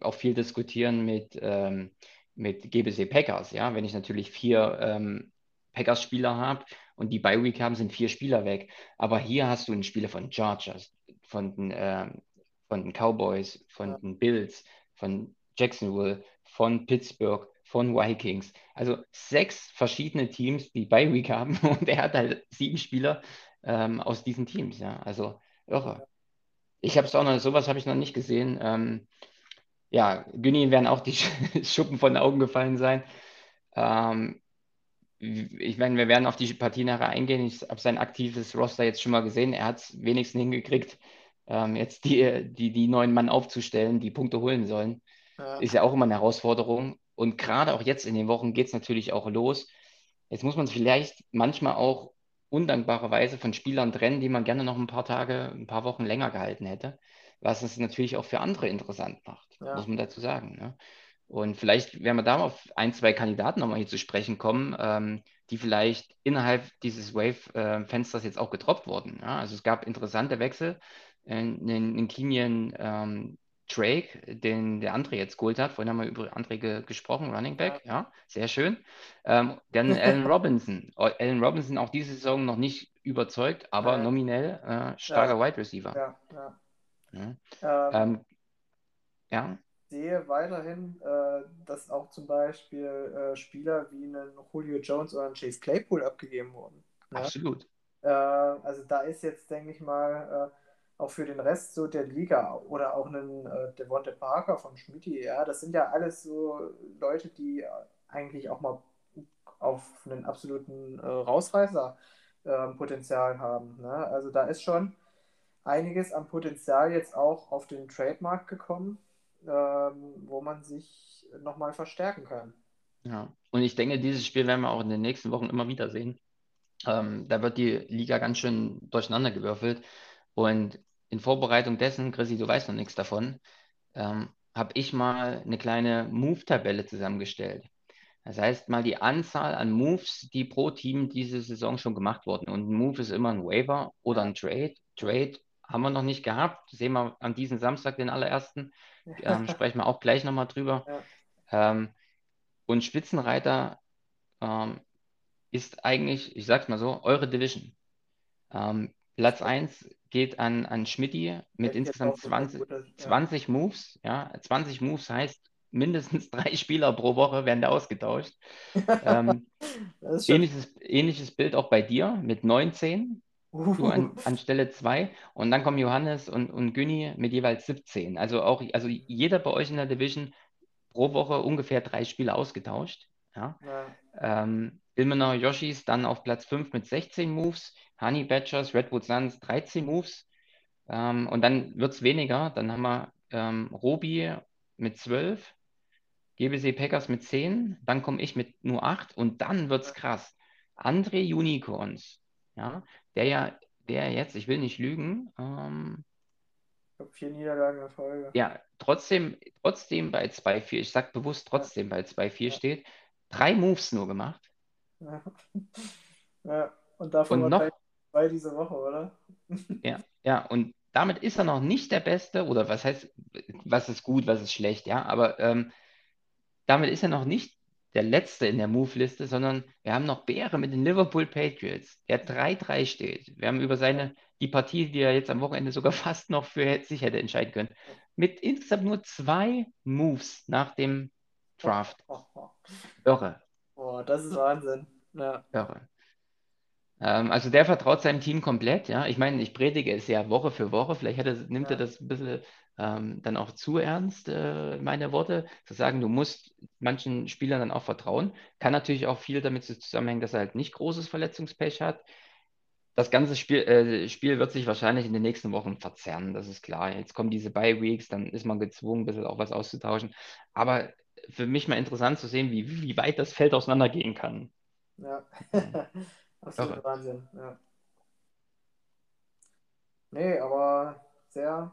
auch viel diskutieren mit, ähm, mit GBC Packers. Ja? Wenn ich natürlich vier ähm, Packers-Spieler habe und die Bye Week haben, sind vier Spieler weg. Aber hier hast du einen Spieler von Chargers, von den, ähm, von den Cowboys, von Ja. den Bills, von Jacksonville, von Pittsburgh, von Vikings. Also sechs verschiedene Teams, die Bye Week haben *laughs* und er hat halt sieben Spieler ähm, aus diesen Teams. Ja, also irre. Ich habe es auch noch, sowas habe ich noch nicht gesehen. Ähm, ja, Günni werden auch die *laughs* Schuppen von den Augen gefallen sein. Ähm, ich meine, wir werden auf die Partie nachher eingehen. Ich habe sein aktives Roster jetzt schon mal gesehen. Er hat es wenigstens hingekriegt, ähm, jetzt die, die, die neuen Mann aufzustellen, die Punkte holen sollen. Ja. Ist ja auch immer eine Herausforderung. Und gerade auch jetzt in den Wochen geht es natürlich auch los. Jetzt muss man es vielleicht manchmal auch undankbarerweise von Spielern trennen, die man gerne noch ein paar Tage, ein paar Wochen länger gehalten hätte, was es natürlich auch für andere interessant macht, Ja. muss man dazu sagen. Ne? Und vielleicht werden wir da auf ein, zwei Kandidaten nochmal hier zu sprechen kommen, ähm, die vielleicht innerhalb dieses Wave-Fensters jetzt auch getroppt wurden. Ja? Also es gab interessante Wechsel in, in, in Kenyan ähm, Drake, den der André jetzt geholt hat. Vorhin haben wir über André ge gesprochen, Running Back, ja, sehr schön. Ähm, dann *laughs* Allen Robinson. Allen Robinson auch diese Saison noch nicht überzeugt, aber Ja. nominell äh, starker Wide Receiver. Ja, ja. Ja. Ähm, Ähm, ja, sehe weiterhin, äh, dass auch zum Beispiel äh, Spieler wie einen Julio Jones oder einen Chase Claypool abgegeben wurden. Absolut. Äh, also da ist jetzt, denke ich mal, äh, auch für den Rest so der Liga oder auch einen äh, Devonte Parker von Schmidti, ja, das sind ja alles so Leute, die äh, eigentlich auch mal auf einen absoluten äh, Rausreißer äh, Potenzial haben. Ne? Also da ist schon einiges an Potenzial jetzt auch auf den Trademark gekommen, ähm, wo man sich nochmal verstärken kann. Ja. Und ich denke, dieses Spiel werden wir auch in den nächsten Wochen immer wieder sehen. Ähm, da wird die Liga ganz schön durcheinandergewürfelt. Und in Vorbereitung dessen, Chrissy, du weißt noch nichts davon, ähm, habe ich mal eine kleine Move-Tabelle zusammengestellt. Das heißt mal die Anzahl an Moves, die pro Team diese Saison schon gemacht wurden. Und ein Move ist immer ein Waiver oder ein Trade. Trade haben wir noch nicht gehabt. Sehen wir an diesem Samstag den allerersten. Ähm, *laughs* sprechen wir auch gleich nochmal drüber. Ja. Ähm, und Spitzenreiter ähm, ist eigentlich, ich sag's mal so, eure Division. Platz 1 geht an, an Schmidti mit insgesamt auch gesagt, 20, gut, dass- ja. 20 Moves. Ja, 20 Moves heißt, mindestens *laughs* drei Spieler pro Woche werden da ausgetauscht. Ähm, *laughs* ähnliches, ähnliches Bild auch bei dir mit 19, du an, an Stelle 2. Und dann kommen Johannes und, und Günni mit jeweils 17. Also auch, also jeder bei euch in der Division pro Woche ungefähr drei Spiele ausgetauscht. Ja. Ja. Ähm, Ilmenau Yoshis dann auf Platz 5 mit 16 Moves, Honey Badgers, Redwood Suns 13 Moves. Ähm, und dann wird es weniger. Dann haben wir ähm, Robi mit 12, GBC Packers mit 10, dann komme ich mit nur 8 und dann wird es krass. André Unicorns, ja, der ja, der jetzt, ich will nicht lügen, ähm, Ich glaube, vier Niederlagen in Folge. ja, trotzdem, trotzdem bei 2-4, ich sag bewusst trotzdem bei 2-4 Ja. steht, drei Moves nur gemacht. Ja. *laughs* Ja. Und davon Und noch- zwei diese Woche, oder? Ja, ja, und damit ist er noch nicht der Beste, oder was heißt, was ist gut, was ist schlecht, ja, aber ähm, damit ist er noch nicht der Letzte in der Move-Liste, sondern wir haben noch Beere mit den Liverpool Patriots, der 3-3 steht. Wir haben über seine, die Partie, die er jetzt am Wochenende sogar *laughs* fast noch für sich hätte entscheiden können, mit insgesamt nur zwei Moves nach dem Draft. Oh, oh. Irre. Oh, das ist Wahnsinn. *laughs* Ja. Irre. Ähm, also der vertraut seinem Team komplett, ja. Ich meine, ich predige es ja Woche für Woche. Vielleicht er, nimmt er Ja. das ein bisschen ähm, dann auch zu ernst, äh, meine Worte, zu sagen, du musst manchen Spielern dann auch vertrauen. Kann natürlich auch viel damit zusammenhängen, dass er halt nicht großes Verletzungspech hat. Das ganze Spiel, äh, Spiel wird sich wahrscheinlich in den nächsten Wochen verzerren, das ist klar. Jetzt kommen diese Bye-Weeks, dann ist man gezwungen, ein bisschen auch was auszutauschen. Aber für mich mal interessant zu sehen, wie, wie weit das Feld auseinandergehen kann. Ja. *laughs* Absolut Irre. Wahnsinn. Ja. Nee, aber sehr,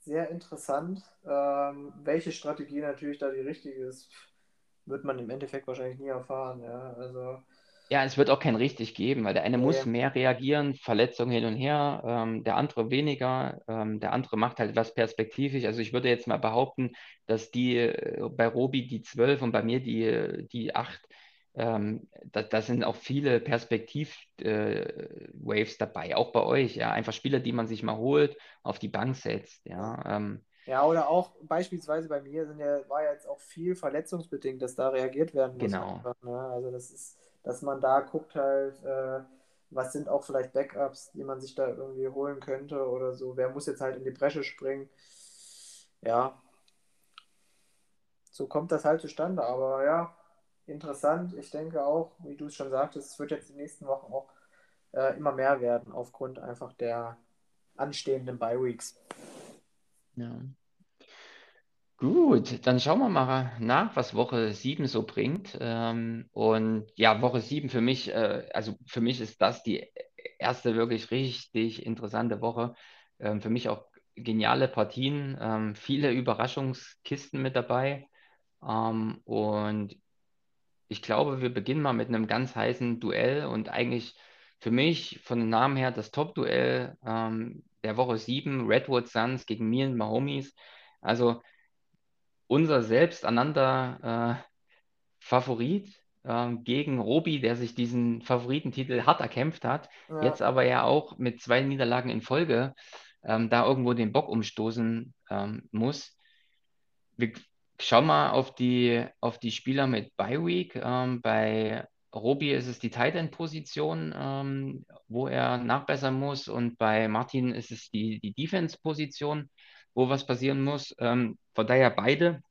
sehr interessant. Ähm, welche Strategie natürlich da die richtige ist, wird man im Endeffekt wahrscheinlich nie erfahren. Ja, also, Ja, es wird auch kein richtig geben, weil der eine Nee. muss mehr reagieren, Verletzungen hin und her, ähm, der andere weniger, ähm, der andere macht halt was perspektivisch. Also ich würde jetzt mal behaupten, dass die äh, bei Robi die 12 und bei mir die, die 8, ähm, da, da sind auch viele Perspektiv-Waves dabei, auch bei euch, ja, einfach Spieler, die man sich mal holt, auf die Bank setzt, ja. Ähm, ja, oder auch beispielsweise bei mir sind ja, war ja jetzt auch viel verletzungsbedingt, dass da reagiert werden muss. Genau. Einfach, ne? Also das ist, dass man da guckt halt, äh, was sind auch vielleicht Backups, die man sich da irgendwie holen könnte oder so. Wer muss jetzt halt in die Bresche springen? Ja. So kommt das halt zustande, aber ja, interessant. Ich denke auch, wie du es schon sagtest, es wird jetzt den nächsten Wochen auch äh, immer mehr werden, aufgrund einfach der anstehenden Bye-Weeks. Ja. Gut, dann schauen wir mal nach, was Woche 7 so bringt. Ähm, und ja, Woche 7 für mich, äh, also für mich ist das die erste wirklich richtig interessante Woche. Ähm, für mich auch geniale Partien, ähm, viele Überraschungskisten mit dabei. Und ich glaube, wir beginnen mal mit einem ganz heißen Duell und eigentlich für mich von den Namen her das Top-Duell der Woche 7, Redwood Suns gegen mir und Mahomies. Also unser selbst einander äh, Favorit ähm, gegen Robi, der sich diesen Favoritentitel hart erkämpft hat, Ja. jetzt aber ja auch mit zwei Niederlagen in Folge ähm, da irgendwo den Bock umstoßen ähm, muss. Wir schauen mal auf die, auf die Spieler mit Bye Week. Ähm, bei Robi ist es die Tight End Position, ähm, wo er nachbessern muss und bei Martin ist es die, die Defense Position, wo was passieren muss. Ähm, von daher beide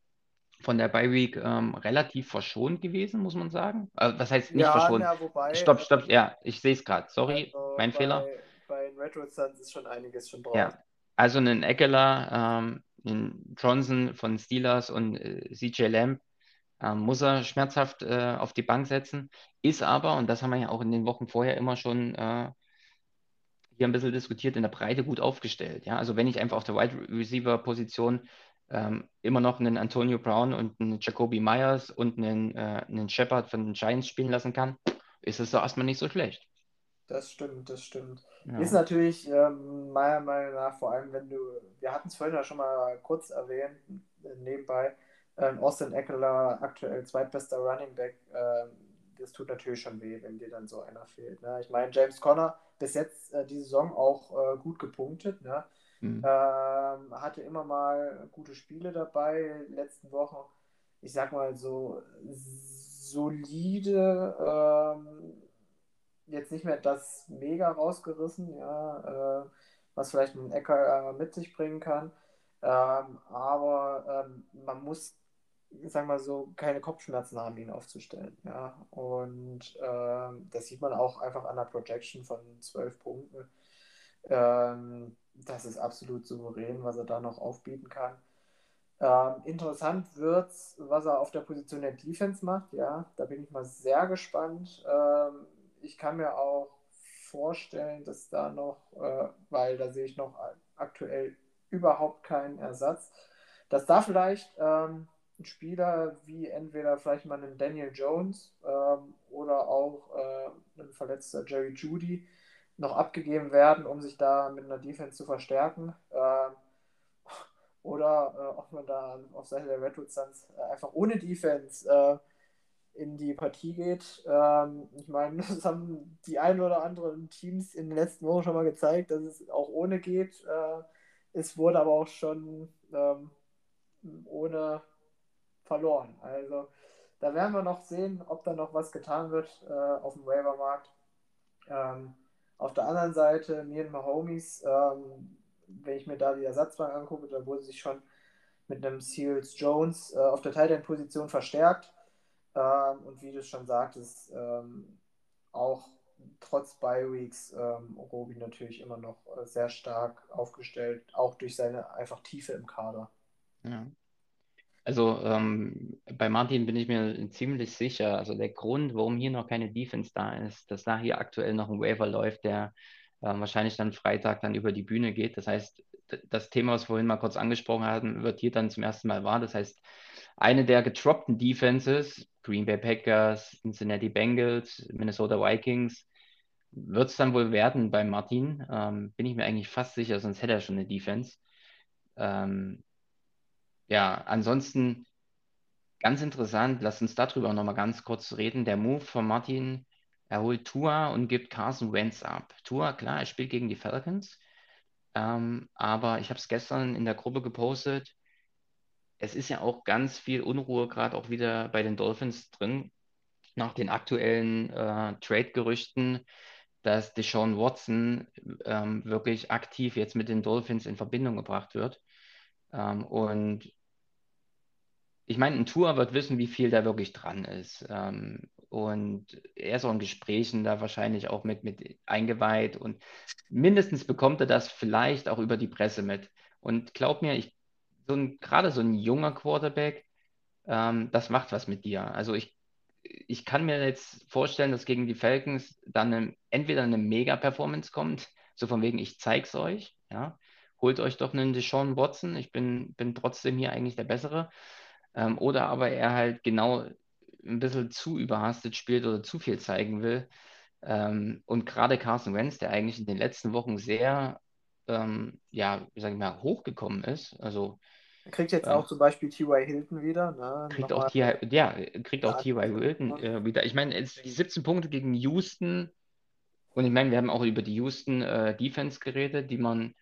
von der Bye Week ähm, relativ verschont gewesen, muss man sagen. Äh, was heißt nicht Ja, verschont? na, wobei, Stopp, stopp, ja, ich sehe es gerade. Sorry, also mein bei, Fehler. Bei den Retro Suns ist schon einiges schon drauf. Ja, also einen Eckler, ähm, einen Johnson von Steelers und äh, CJ Lamb ähm, muss er schmerzhaft äh, auf die Bank setzen, ist aber, und das haben wir ja auch in den Wochen vorher immer schon hier ein bisschen diskutiert, in der Breite gut aufgestellt. Ja? Also wenn ich einfach auf der Wide Receiver Position ähm, immer noch einen Antonio Brown und einen Jacoby Myers und einen, äh, einen Shepard von den Giants spielen lassen kann, ist es so erstmal nicht so schlecht. Das stimmt, das stimmt. Ja. Ist natürlich ähm, meiner Meinung nach, vor allem wenn du, wir hatten es vorhin ja schon mal kurz erwähnt, äh, nebenbei, ähm, Austin Eckler, aktuell zweitbester Running Back, ähm, das tut natürlich schon weh, wenn dir dann so einer fehlt. Ne? Ich meine, James Conner bis jetzt äh, die Saison auch äh, gut gepunktet, ne? Mhm. Ähm, hatte immer mal gute Spiele dabei, in den letzten Wochen. Ich sag mal so solide, ähm, jetzt nicht mehr das mega rausgerissen, ja, äh, was vielleicht ein Ecker äh, mit sich bringen kann. Ähm, aber ähm, man muss sagen wir so, keine Kopfschmerzen haben, ihn aufzustellen. Ja, und ähm, das sieht man auch einfach an der Projection von 12 Punkten. Ähm, das ist absolut souverän, was er da noch aufbieten kann. Ähm, interessant wird was er auf der Position der Defense macht. Ja, da bin ich mal sehr gespannt. Ähm, ich kann mir auch vorstellen, dass da noch, äh, weil da sehe ich noch aktuell überhaupt keinen Ersatz, dass da vielleicht ähm, ein Spieler wie entweder vielleicht mal einen Daniel Jones ähm, oder auch äh, ein verletzter Jerry Judy noch abgegeben werden, um sich da mit einer Defense zu verstärken. Ähm, oder äh, ob man da auf Seite der Redwood Suns äh, einfach ohne Defense äh, in die Partie geht. Ähm, ich meine, *laughs* das haben die ein oder anderen Teams in den letzten Wochen schon mal gezeigt, dass es auch ohne geht. Äh, es wurde aber auch schon ähm, ohne verloren. Also da werden wir noch sehen, ob da noch was getan wird äh, auf dem Waivermarkt. Ähm, auf der anderen Seite, mir und Mahomies, ähm, wenn ich mir da die Ersatzbank angucke, da wurde sich schon mit einem Seals Jones äh, auf der Tight-End-Position verstärkt. Ähm, und wie du schon sagtest, ähm, auch trotz Bi-Weeks ähm, Robi natürlich immer noch äh, sehr stark aufgestellt, auch durch seine einfach Tiefe im Kader. Ja. Also ähm, bei Martin bin ich mir ziemlich sicher, also der Grund, warum hier noch keine Defense da ist, dass da hier aktuell noch ein Waiver läuft, der äh, wahrscheinlich dann Freitag dann über die Bühne geht. Das heißt, das Thema, was wir vorhin mal kurz angesprochen hatten, wird hier dann zum ersten Mal wahr. Das heißt, eine der getroppten Defenses, Green Bay Packers, Cincinnati Bengals, Minnesota Vikings, wird es dann wohl werden bei Martin. Ähm, bin ich mir eigentlich fast sicher, sonst hätte er schon eine Defense. Ähm, ja, ansonsten ganz interessant, lass uns darüber nochmal ganz kurz reden. Der Move von Martin, er holt Tua und gibt Carson Wentz ab. Tua, klar, er spielt gegen die Falcons, ähm, aber ich habe es gestern in der Gruppe gepostet. Es ist ja auch ganz viel Unruhe gerade auch wieder bei den Dolphins drin, nach den aktuellen äh, Trade-Gerüchten, dass Deshaun Watson ähm, wirklich aktiv jetzt mit den Dolphins in Verbindung gebracht wird. Ähm, und ich meine, ein Tour wird wissen, wie viel da wirklich dran ist. Ähm, und er ist auch in Gesprächen da wahrscheinlich auch mit, mit eingeweiht und mindestens bekommt er das vielleicht auch über die Presse mit. Und glaub mir, ich, so ein, gerade so ein junger Quarterback, ähm, das macht was mit dir. Also ich, ich kann mir jetzt vorstellen, dass gegen die Falcons dann eine, entweder eine Mega-Performance kommt, so von wegen, ich zeig's euch, ja, holt euch doch einen Deshaun Watson, ich bin, bin trotzdem hier eigentlich der Bessere. Ähm, oder aber er halt genau ein bisschen zu überhastet spielt oder zu viel zeigen will. Ähm, und gerade Carson Wentz, der eigentlich in den letzten Wochen sehr, ähm, ja, wie sag ich mal, hochgekommen ist. Also er kriegt jetzt äh, auch zum Beispiel T.Y. Hilton wieder. Ne? Kriegt auch T.Y. Ja, kriegt auch T.Y. Hilton äh, wieder. Ich meine, die 17 Punkte gegen Houston. Und ich meine, wir haben auch über die Houston äh, Defense geredet, die man,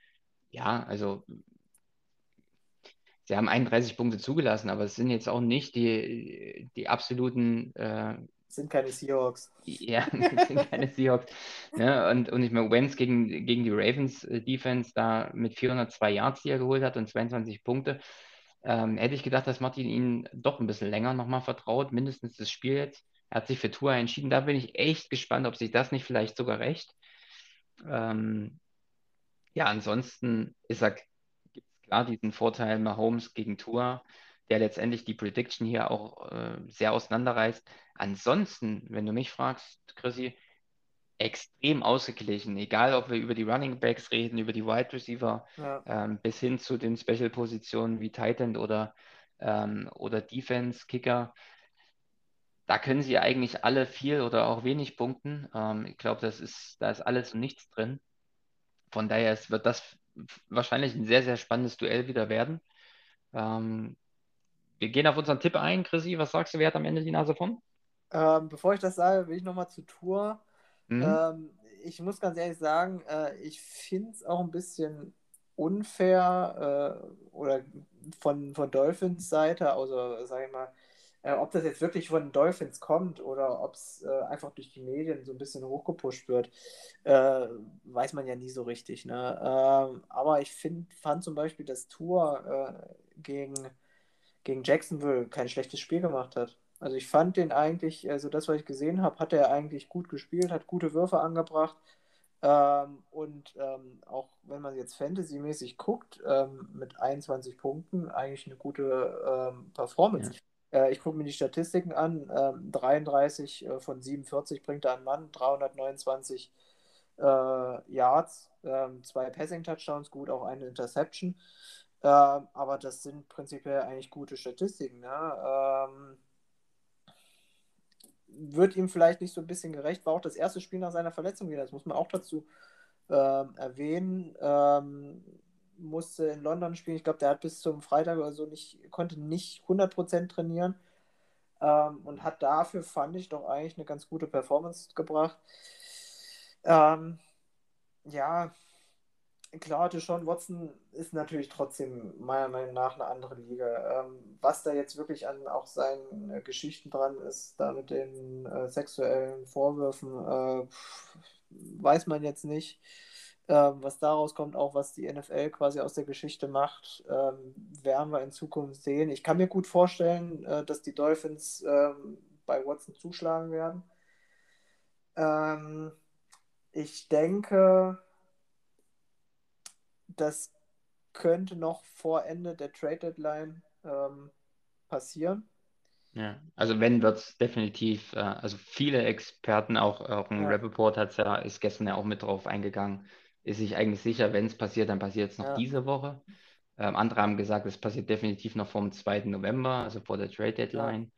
ja, also sie haben 31 Punkte zugelassen, aber es sind jetzt auch nicht die, die absoluten. Äh, sind keine Seahawks. Ja, *laughs* sind keine Seahawks. Ne? Und, und ich meine, Wentz gegen, gegen die Ravens äh, Defense da mit 402 Yards, die er geholt hat und 22 Punkte. Ähm, hätte ich gedacht, dass Martin ihn doch ein bisschen länger nochmal vertraut, mindestens das Spiel jetzt. Er hat sich für Tour entschieden. Da bin ich echt gespannt, ob sich das nicht vielleicht sogar recht. Ähm, ja, ansonsten ist er klar diesen Vorteil Mahomes gegen Tour, der letztendlich die Prediction hier auch äh, sehr auseinanderreißt. Ansonsten, wenn du mich fragst, Chrissy, extrem ausgeglichen, egal ob wir über die Running Backs reden, über die Wide Receiver, ja. ähm, bis hin zu den Special-Positionen wie Titan oder, ähm, oder Defense-Kicker. Da können sie eigentlich alle viel oder auch wenig punkten. Ähm, ich glaube, das ist, da ist alles und nichts drin. Von daher wird das wahrscheinlich ein sehr, sehr spannendes Duell wieder werden. Ähm, wir gehen auf unseren Tipp ein. Chrissy, was sagst du, wer hat am Ende die Nase von? Ähm, bevor ich das sage, will ich nochmal zu Tour. Mhm. Ähm, ich muss ganz ehrlich sagen, äh, ich finde es auch ein bisschen unfair äh, oder von, von Dolphins Seite, also sage ich mal, äh, ob das jetzt wirklich von den Dolphins kommt oder ob es äh, einfach durch die Medien so ein bisschen hochgepusht wird, äh, weiß man ja nie so richtig. Ne? Ähm, aber ich find, fand zum Beispiel das Tour äh, gegen, gegen Jacksonville kein schlechtes Spiel gemacht hat. Also ich fand den eigentlich, also das, was ich gesehen habe, hat er eigentlich gut gespielt, hat gute Würfe angebracht. Ähm, und ähm, auch wenn man jetzt fantasymäßig guckt, ähm, mit 21 Punkten eigentlich eine gute ähm, Performance. Ja. Äh, ich gucke mir die Statistiken an. 33 ähm, äh, von 47 bringt er einen Mann, 329 äh, Yards, ähm, zwei Passing-Touchdowns, gut, auch eine Interception. aber das sind prinzipiell eigentlich gute Statistiken. Ne? wird ihm vielleicht nicht so ein bisschen gerecht. War auch das erste Spiel nach seiner Verletzung wieder. Das muss man auch dazu ähm, erwähnen. Ähm, musste in London spielen. Ich glaube, der hat bis zum Freitag oder so nicht, konnte nicht 100% trainieren. Ähm, und hat dafür, fand ich, doch eigentlich eine ganz gute Performance gebracht. Ähm, ja, klar, Deshaun Watson ist natürlich trotzdem meiner Meinung nach eine andere Liga. Ähm, was da jetzt wirklich an auch seinen äh, Geschichten dran ist, da mit den äh, sexuellen Vorwürfen, äh, weiß man jetzt nicht. Ähm, was daraus kommt, auch was die NFL quasi aus der Geschichte macht, ähm, werden wir in Zukunft sehen. Ich kann mir gut vorstellen, äh, dass die Dolphins ähm, bei Watson zuschlagen werden. Ähm, ich denke, das könnte noch vor Ende der Trade Deadline ähm, passieren. Ja, also wenn wird es definitiv, äh, also viele Experten, auch, auch ein ja. Rap Report hat ja, ist gestern ja auch mit drauf eingegangen, ist sich eigentlich sicher, wenn es passiert, dann passiert es noch ja. diese Woche. Ähm, andere haben gesagt, es passiert definitiv noch vom 2. November, also vor der Trade Deadline.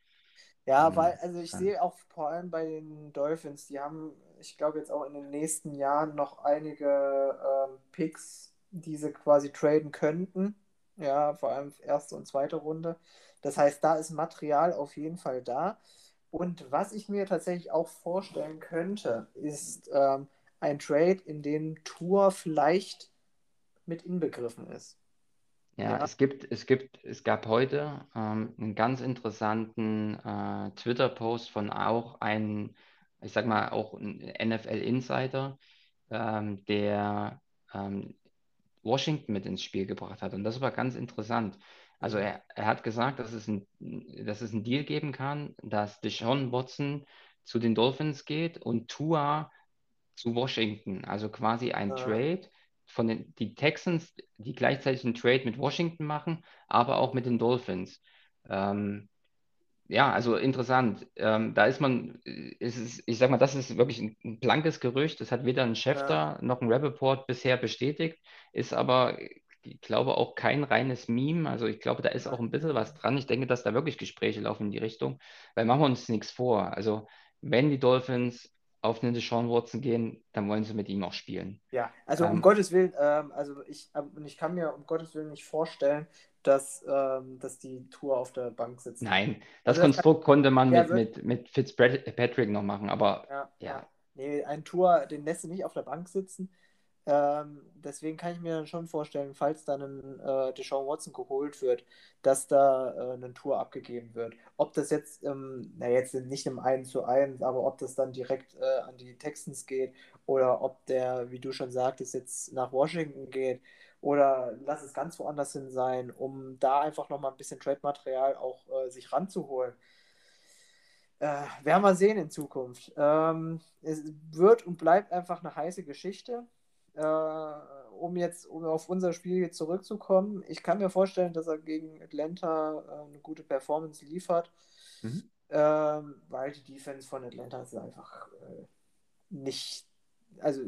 Ja, ja weil, also ich sehe auch vor allem bei den Dolphins, die haben, ich glaube jetzt auch in den nächsten Jahren noch einige ähm, Picks diese quasi traden könnten. Ja, vor allem erste und zweite Runde. Das heißt, da ist Material auf jeden Fall da. Und was ich mir tatsächlich auch vorstellen könnte, ist ähm, ein Trade, in dem Tour vielleicht mit inbegriffen ist. Ja, ja, Es, gibt, es gibt, es gab heute ähm, einen ganz interessanten äh, Twitter-Post von auch einem, ich sag mal, auch NFL-Insider, ähm, der ähm, Washington mit ins Spiel gebracht hat. Und das war ganz interessant. Also er, er hat gesagt, dass es, ein, dass es einen Deal geben kann, dass Deshaun Watson zu den Dolphins geht und Tua zu Washington. Also quasi ein ja. Trade von den die Texans, die gleichzeitig einen Trade mit Washington machen, aber auch mit den Dolphins. Ähm, ja, also interessant. Ähm, da ist man, ist es, ich sag mal, das ist wirklich ein, ein blankes Gerücht. Das hat weder ein Schäfter ja. noch ein Rappaport bisher bestätigt, ist aber, ich glaube, auch kein reines Meme. Also ich glaube, da ist auch ein bisschen was dran. Ich denke, dass da wirklich Gespräche laufen in die Richtung, weil machen wir uns nichts vor. Also wenn die Dolphins auf einen Deshaun Watson gehen, dann wollen sie mit ihm auch spielen. Ja, also um ähm, Gottes Willen, ähm, also ich, ähm, ich kann mir um Gottes Willen nicht vorstellen, dass, ähm, dass die Tour auf der Bank sitzt. Nein, das also Konstrukt konnte man mit, mit, mit Fitzpatrick noch machen, aber ja. ja. ja. Nee, ein Tour, den lässt du nicht auf der Bank sitzen. Ähm, deswegen kann ich mir dann schon vorstellen, falls dann ein äh, Deshaun Watson geholt wird, dass da äh, eine Tour abgegeben wird. Ob das jetzt, ähm, na jetzt nicht im 1 zu 1, aber ob das dann direkt äh, an die Texans geht oder ob der, wie du schon sagtest, jetzt nach Washington geht oder lass es ganz woanders hin sein, um da einfach nochmal ein bisschen Trade-Material auch äh, sich ranzuholen. Äh, werden wir sehen in Zukunft. Ähm, es wird und bleibt einfach eine heiße Geschichte. Äh, um jetzt um auf unser Spiel zurückzukommen, ich kann mir vorstellen, dass er gegen Atlanta äh, eine gute Performance liefert, mhm. ähm, weil die Defense von Atlanta ist einfach äh, nicht also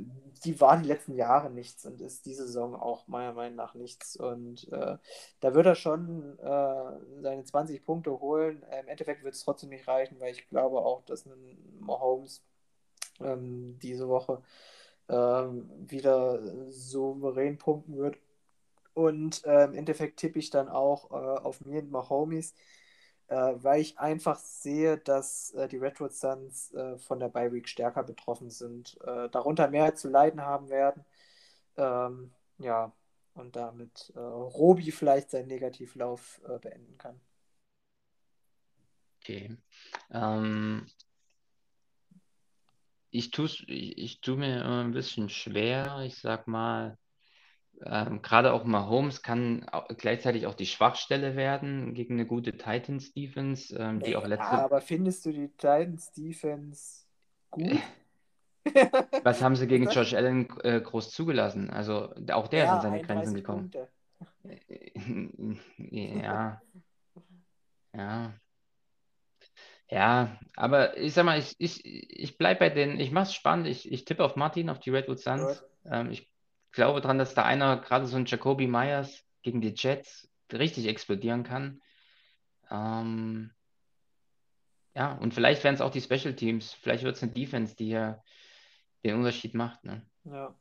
die war die letzten Jahre nichts und ist diese Saison auch meiner Meinung nach nichts. Und äh, da wird er schon äh, seine 20 Punkte holen. Im Endeffekt wird es trotzdem nicht reichen, weil ich glaube auch, dass ein Mahomes ähm, diese Woche ähm, wieder souverän punkten wird. Und äh, im Endeffekt tippe ich dann auch äh, auf mir und Mahomes äh, weil ich einfach sehe, dass äh, die Retro Suns äh, von der Bye Week stärker betroffen sind, äh, darunter mehr zu leiden haben werden. Ähm, ja, und damit Robi vielleicht seinen Negativlauf beenden kann. Okay. Ähm, ich tue ich, ich tu mir ein bisschen schwer, ich sag mal, ähm, gerade auch Mahomes kann au- gleichzeitig auch die Schwachstelle werden gegen eine gute Titans-Defense, ähm, die auch Ja, letzte. aber findest du die Titans Defense gut? Was haben sie gegen *laughs* Josh Allen äh, groß zugelassen? Also auch der ist ja, an seine Grenzen 31 gekommen. Punkte. Ja, ja. Ja, aber ich sag mal, ich, ich, ich bleibe bei den, ich mache es spannend, ich, ich tippe auf Martin, auf die Redwood Suns. Ähm, ich glaube dran, dass da einer, gerade so ein Jacoby Myers gegen die Jets, richtig explodieren kann. Ähm, ja, und vielleicht werden es auch die Special Teams, vielleicht wird es eine Defense, die hier den Unterschied macht. Ne? Ja.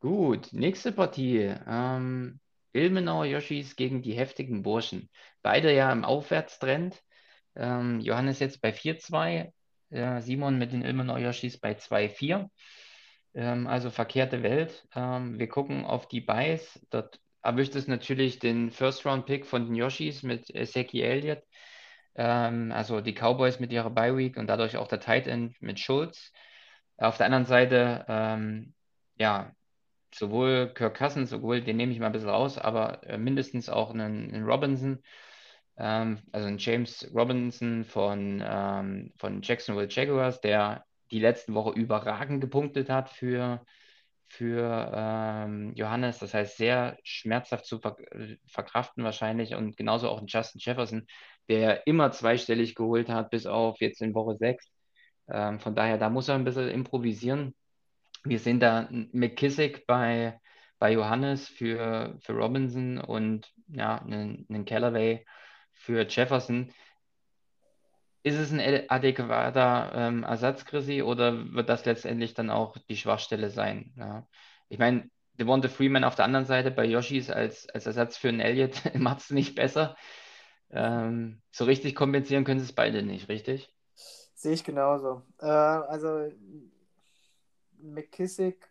Gut, nächste Partie. Ähm, Ilmenauer Yoshis gegen die heftigen Burschen. Beide ja im Aufwärtstrend. Ähm, Johannes jetzt bei 4-2, äh, Simon mit den Ilmenauer Yoshis bei 2-4. Ähm, also verkehrte Welt. Ähm, wir gucken auf die Buys. Dort erwischt es natürlich den First-Round-Pick von den Yoshis mit Seki Elliott. Ähm, also die Cowboys mit ihrer Bye Week und dadurch auch der Tight End mit Schulz. Auf der anderen Seite, ähm, ja, sowohl Kirk Cousins, sowohl den nehme ich mal ein bisschen raus, aber äh, mindestens auch einen, einen Robinson, ähm, also einen James Robinson von, ähm, von Jacksonville Jaguars, der die letzte Woche überragend gepunktet hat für, für ähm, Johannes. Das heißt, sehr schmerzhaft zu ver verkraften wahrscheinlich. Und genauso auch einen Justin Jefferson, der immer zweistellig geholt hat, bis auf jetzt in Woche 6. Ähm, von daher, da muss er ein bisschen improvisieren. Wir sehen da McKissick bei, bei Johannes für, für Robinson und ja, einen, einen Callaway für Jefferson. Ist es ein adäquater ähm, Ersatz, Chrissy, oder wird das letztendlich dann auch die Schwachstelle sein? Ja. Ich meine, Devonta Freeman auf der anderen Seite bei Yoshis als, als Ersatz für einen Elliott *laughs* macht es nicht besser. Ähm, so richtig kompensieren können sie es beide nicht, richtig? Sehe ich genauso. Äh, also McKissick,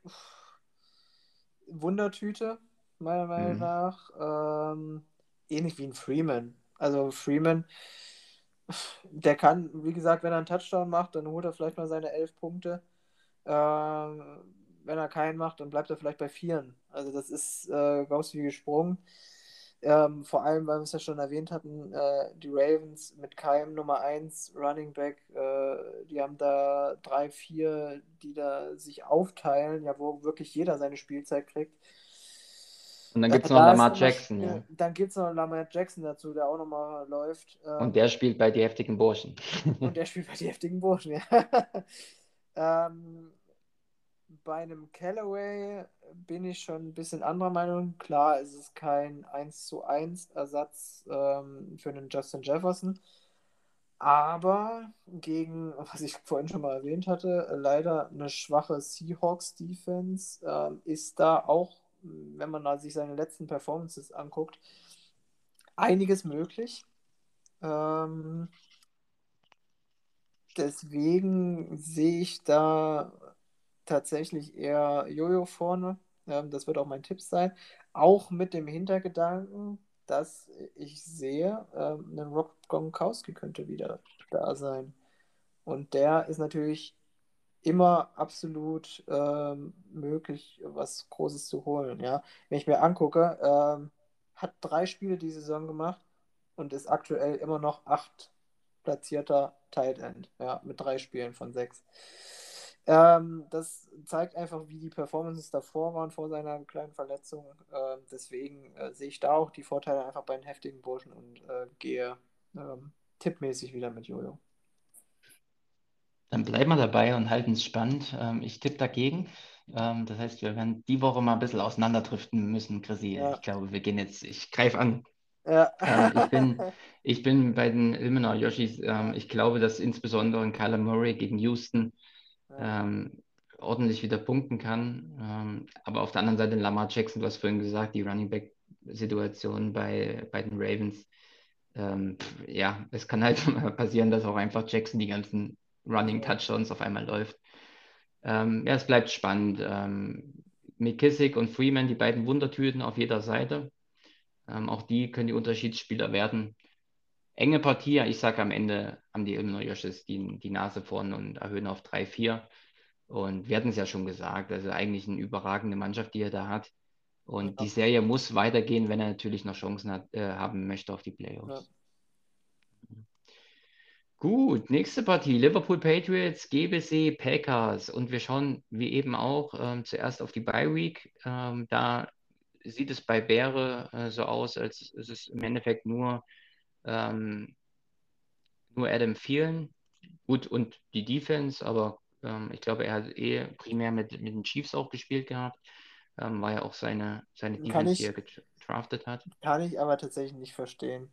Wundertüte, meiner Meinung Mhm. nach. Ähm, ähnlich wie ein Freeman. Also Freeman, der kann, wie gesagt, wenn er einen Touchdown macht, dann holt er vielleicht mal seine elf Punkte. Ähm, wenn er keinen macht, dann bleibt er vielleicht bei vieren. Also das ist äh, raus wie gesprungen. Ähm, vor allem, weil wir es ja schon erwähnt hatten, äh, die Ravens mit Keim Nummer 1 Running Back, äh, die haben da drei, vier, die da sich aufteilen, ja, wo wirklich jeder seine Spielzeit kriegt. Und dann Äh, gibt es noch da Lamar Jackson, ja. Dann gibt es noch Lamar Jackson dazu, der auch nochmal läuft. Ähm, Und der spielt bei die heftigen Burschen. und der spielt bei die heftigen Burschen, ja. *laughs* ähm, bei einem Callaway bin ich schon ein bisschen anderer Meinung. Klar, es ist kein 1 zu 1 Ersatz ähm, für einen Justin Jefferson. Aber gegen, was ich vorhin schon mal erwähnt hatte, leider eine schwache Seahawks-Defense ähm, ist da auch, wenn man sich seine letzten Performances anguckt, einiges möglich. Ähm, deswegen sehe ich da tatsächlich eher Jojo vorne. Ähm, das wird auch mein Tipp sein. Auch mit dem Hintergedanken, dass ich sehe, ähm, ein Rob Gronkowski könnte wieder da sein. Und der ist natürlich immer absolut ähm, möglich, was Großes zu holen. Ja? Wenn ich mir angucke, ähm, hat drei Spiele die Saison gemacht und ist aktuell immer noch acht platzierter Tight End, ja, mit drei Spielen von sechs. Ähm, das zeigt einfach, wie die Performances davor waren, vor seiner kleinen Verletzung. Ähm, deswegen äh, sehe ich da auch die Vorteile einfach bei den heftigen Burschen und äh, gehe ähm, tippmäßig wieder mit Jojo. Dann bleiben wir dabei und halten es spannend. Ähm, ich tippe dagegen. Ähm, das heißt, wir werden die Woche mal ein bisschen auseinanderdriften müssen, Chrissy. Ja. Ich glaube, wir gehen jetzt, ich greife an. Ja. Ähm, ich bin, *laughs* ich bin bei den Ilmenau Yoshis. Ich glaube, dass insbesondere ein Kyler Murray gegen Houston ja. ähm, ordentlich wieder punkten kann. Ähm, aber auf der anderen Seite Lamar Jackson, du hast vorhin gesagt, die Running Back Situation bei, bei den Ravens. Ähm, ja, es kann halt *laughs* passieren, dass auch einfach Jackson die ganzen Running. Touchdowns auf einmal läuft. Ähm, ja, es bleibt spannend. Ähm, McKissick und Freeman, die beiden Wundertüten auf jeder Seite. Ähm, auch die können die Unterschiedsspieler werden. Enge Partie, ich sage am Ende haben die Illinois Yoshis die, die Nase vorn und erhöhen auf 3-4. Und wir hatten es ja schon gesagt, also eigentlich eine überragende Mannschaft, die er da hat. Und Ja. die Serie muss weitergehen, wenn er natürlich noch Chancen hat, äh, haben möchte auf die Playoffs. Gut, nächste Partie. Liverpool Patriots, GBC Packers. Und wir schauen, wie eben auch, ähm, zuerst auf die Bye Week. Ähm, da sieht es bei Bäre äh, so aus, als ist es im Endeffekt nur, ähm, nur Adam Thielen. Gut, und die Defense, aber ähm, ich glaube, er hat eh primär mit, mit den Chiefs auch gespielt gehabt. Ähm, war ja auch seine, seine Kann Defense, ich- die er gedraftet hat. Kann ich aber tatsächlich nicht verstehen.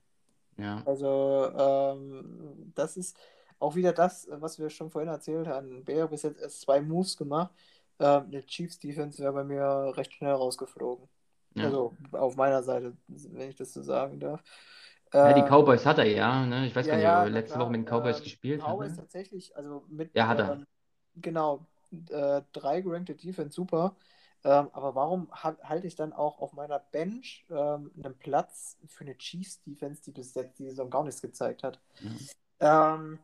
Ja. Also, ähm, das ist auch wieder das, was wir schon vorhin erzählt haben. Bär hat bis jetzt erst zwei Moves gemacht. Ähm, eine Chiefs Defense wäre bei mir recht schnell rausgeflogen. Ja. Also auf meiner Seite, wenn ich das so sagen darf. Ja, die Ähm, Cowboys hat er ja. Ne? Ich weiß ja, gar nicht, ja, ob er letzte klar. Woche mit den Cowboys Ähm, gespielt hat. Cowboys Ne? tatsächlich, also mit Ja, hat er. ähm, genau äh, drei gerankte Defense, super. Ähm, aber warum ha halte ich dann auch auf meiner Bench ähm, einen Platz für eine Chiefs Defense, die bis jetzt die Saison gar nichts gezeigt hat? Ähm,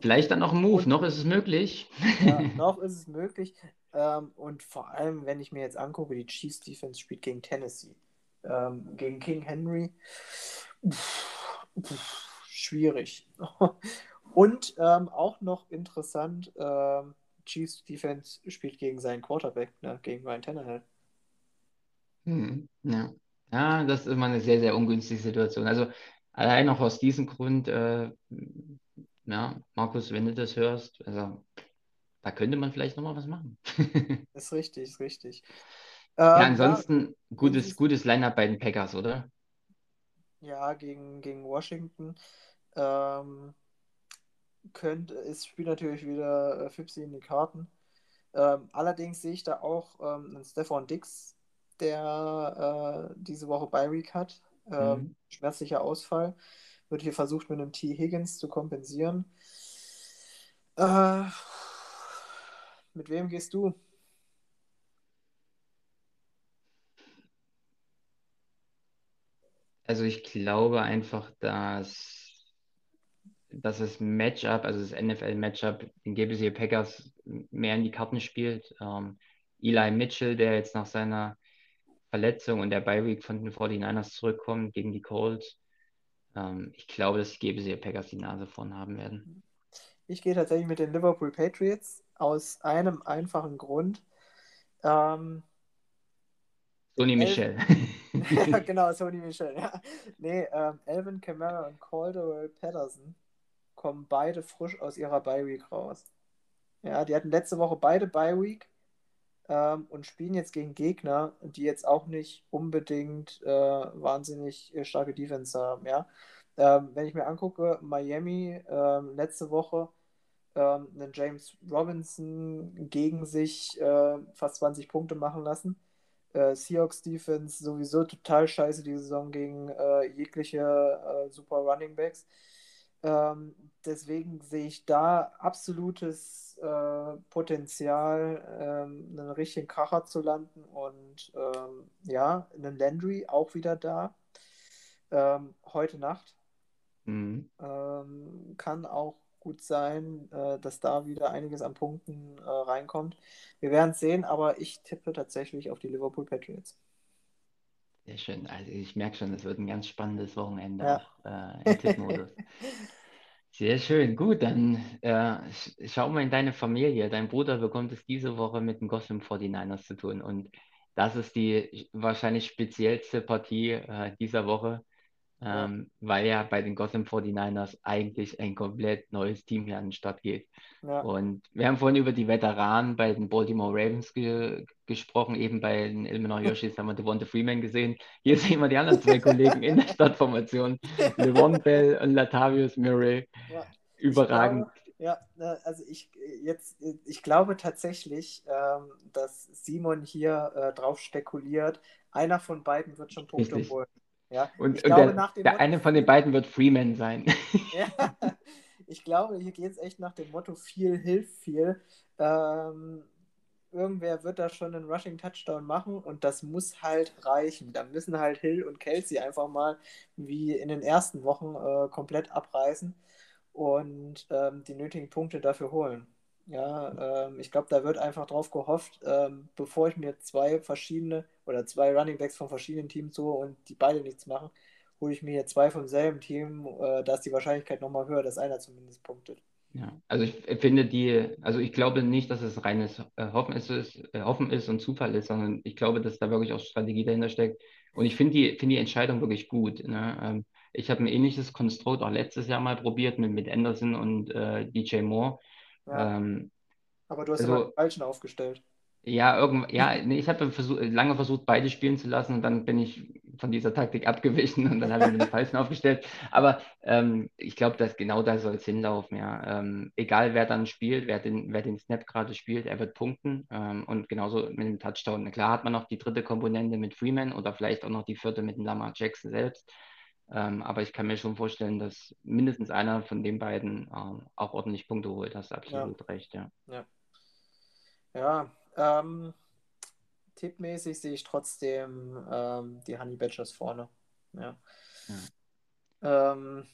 Vielleicht dann noch ein Move, Und- noch ist es möglich. ja, *laughs* noch ist es möglich. Ähm, und vor allem, wenn ich mir jetzt angucke, die Chiefs Defense spielt gegen Tennessee, ähm, gegen King Henry. Pff, pff, schwierig. *laughs* Und ähm, auch noch interessant, ähm, Chiefs Defense spielt gegen seinen Quarterback, ne, gegen Ryan Tannehill. Hm, ja. ja, das ist immer eine sehr, sehr ungünstige Situation. Also allein auch aus diesem Grund, äh, ja, Markus, wenn du das hörst, also da könnte man vielleicht nochmal was machen. *laughs* Ist richtig, ist richtig. Ja, Ähm, ansonsten gutes, siehst- gutes Line-Up bei den Packers, oder? Ja, gegen, gegen Washington. Ähm, könnte, es spielt natürlich wieder äh, Fipsi in die Karten. Ähm, allerdings sehe ich da auch ähm, einen Stefan Dix, der äh, diese Woche bei Week hat. Ähm, Mhm. Schmerzlicher Ausfall. Wird hier versucht, mit einem T. Higgins zu kompensieren. Äh, mit wem gehst du? Also ich glaube einfach, dass, dass das Matchup, also das NFL-Matchup, den GBC Packers mehr in die Karten spielt. Ähm, Eli Mitchell, der jetzt nach seiner Verletzung und der Bye-Week von den 49ers zurückkommt gegen die Colts. Ähm, ich glaube, dass die GBC Packers die Nase vorn haben werden. Ich gehe tatsächlich mit den Liverpool Patriots aus einem einfachen Grund. Ähm, Sony Michel. Ja, *laughs* genau, Sony Michel. Ja. Nee, ähm, Alvin Kamara und Caldwell Patterson kommen beide frisch aus ihrer Bye-Week raus. Ja, die hatten letzte Woche beide Bye-Week ähm, und spielen jetzt gegen Gegner, die jetzt auch nicht unbedingt äh, wahnsinnig äh, starke Defense haben. Ja? Ähm, wenn ich mir angucke, Miami ähm, letzte Woche ähm, einen James Robinson gegen sich äh, fast 20 Punkte machen lassen. Äh, Seahawks Defense sowieso total scheiße die Saison gegen äh, jegliche äh, super Running Backs. Ähm, deswegen sehe ich da absolutes äh, Potenzial, ähm, einen richtigen Kracher zu landen und ähm, ja, einen Landry auch wieder da. Ähm, heute Nacht Mhm. kann auch gut sein, äh, dass da wieder einiges an Punkten äh, reinkommt. Wir werden es sehen, aber ich tippe tatsächlich auf die Liverpool Patriots. Sehr schön. Also ich merke schon, es wird ein ganz spannendes Wochenende Ja. auch äh, im Tippmodus. *laughs* Sehr schön. Gut, dann äh, sch- schau mal in deine Familie. Dein Bruder bekommt es diese Woche mit den Gotham 49ers zu tun. Und das ist die wahrscheinlich speziellste Partie äh, dieser Woche. Ähm, weil ja bei den Gotham 49ers eigentlich ein komplett neues Team hier an den Start geht. Ja, Und wir haben vorhin über die Veteranen bei den Baltimore Ravens ge gesprochen, eben bei den Illinois *laughs* Yoshis haben wir Devonta Freeman gesehen. Hier sehen wir die anderen zwei Kollegen in der Startformation, *laughs* Levon Bell und Latavius Murray. ja. Überragend. Ja, also ich jetzt, ich glaube tatsächlich, ähm, dass Simon hier äh, drauf spekuliert, einer von beiden wird schon Punkte holen. Ja, Und, ich und glaube der, der Motto, eine von den beiden wird Freeman sein. *laughs* ja, ich glaube, hier geht es echt nach dem Motto viel hilft viel. Ähm, irgendwer wird da schon einen Rushing Touchdown machen und das muss halt reichen. Da müssen halt Hill und Kelsey einfach mal wie in den ersten Wochen äh, komplett abreißen und ähm, die nötigen Punkte dafür holen. Ja, ähm, ich glaube, da wird einfach drauf gehofft, ähm, bevor ich mir zwei verschiedene oder zwei Running Backs von verschiedenen Teams hole und die beide nichts machen, hole ich mir hier zwei vom selben Team, äh, da ist die Wahrscheinlichkeit nochmal höher, dass einer zumindest punktet. Ja, also ich finde die, also ich glaube nicht, dass es reines äh, Hoffen ist, äh, Hoffen ist und Zufall ist, sondern ich glaube, dass da wirklich auch Strategie dahinter steckt. Und ich finde die, finde die Entscheidung wirklich gut. Ne? Ähm, ich habe ein ähnliches Konstrukt auch letztes Jahr mal probiert mit, mit Anderson und äh, DJ Moore. Ja. Ähm, Aber du hast also- den falschen aufgestellt. ja, irgend, ja, nee, ich habe versuch, lange versucht, beide spielen zu lassen und dann bin ich von dieser Taktik abgewichen und dann habe ich mir den falschen *laughs* aufgestellt. Aber ähm, ich glaube, dass genau da soll es hinlaufen, ja. Ähm, egal wer dann spielt, wer den, wer den Snap gerade spielt, er wird punkten. Ähm, und genauso mit dem Touchdown. Klar hat man noch die dritte Komponente mit Freeman oder vielleicht auch noch die vierte mit dem Lamar Jackson selbst. Ähm, aber ich kann mir schon vorstellen, dass mindestens einer von den beiden ähm, auch ordentlich Punkte holt. Hast absolut recht, ja. Ja, ähm, tippmäßig sehe ich trotzdem ähm, die Honey Badgers vorne. Ja. Ähm,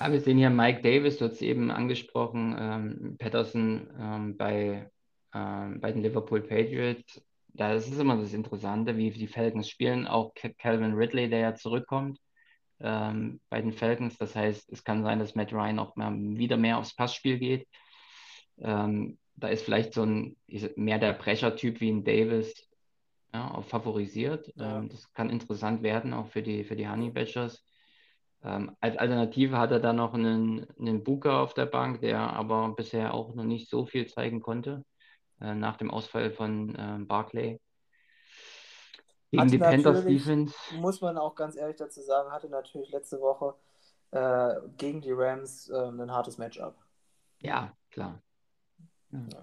Ja, wir sehen hier Mike Davis, du hast es eben angesprochen, ähm, Patterson bei, bei den Liverpool Patriots. Da ist es immer das Interessante, wie die Falcons spielen. Auch Ca- Calvin Ridley, der ja zurückkommt ähm, bei den Falcons. Das heißt, es kann sein, dass Matt Ryan auch mal wieder mehr aufs Passspiel geht. Ähm, da ist vielleicht so ein mehr der Brecher-Typ wie ein Davis ja, auch favorisiert. Ja. Ähm, das kann interessant werden, auch für die, für die Honey Badgers. Ähm, als Alternative hat er dann noch einen, einen Booker auf der Bank, der aber bisher auch noch nicht so viel zeigen konnte, äh, nach dem Ausfall von ähm, Barclay. Gegen die Panthers Defense. muss man auch ganz ehrlich dazu sagen, hatte natürlich letzte Woche äh, gegen die Rams ähm, ein hartes Matchup. Ja, klar. Ja. Ja.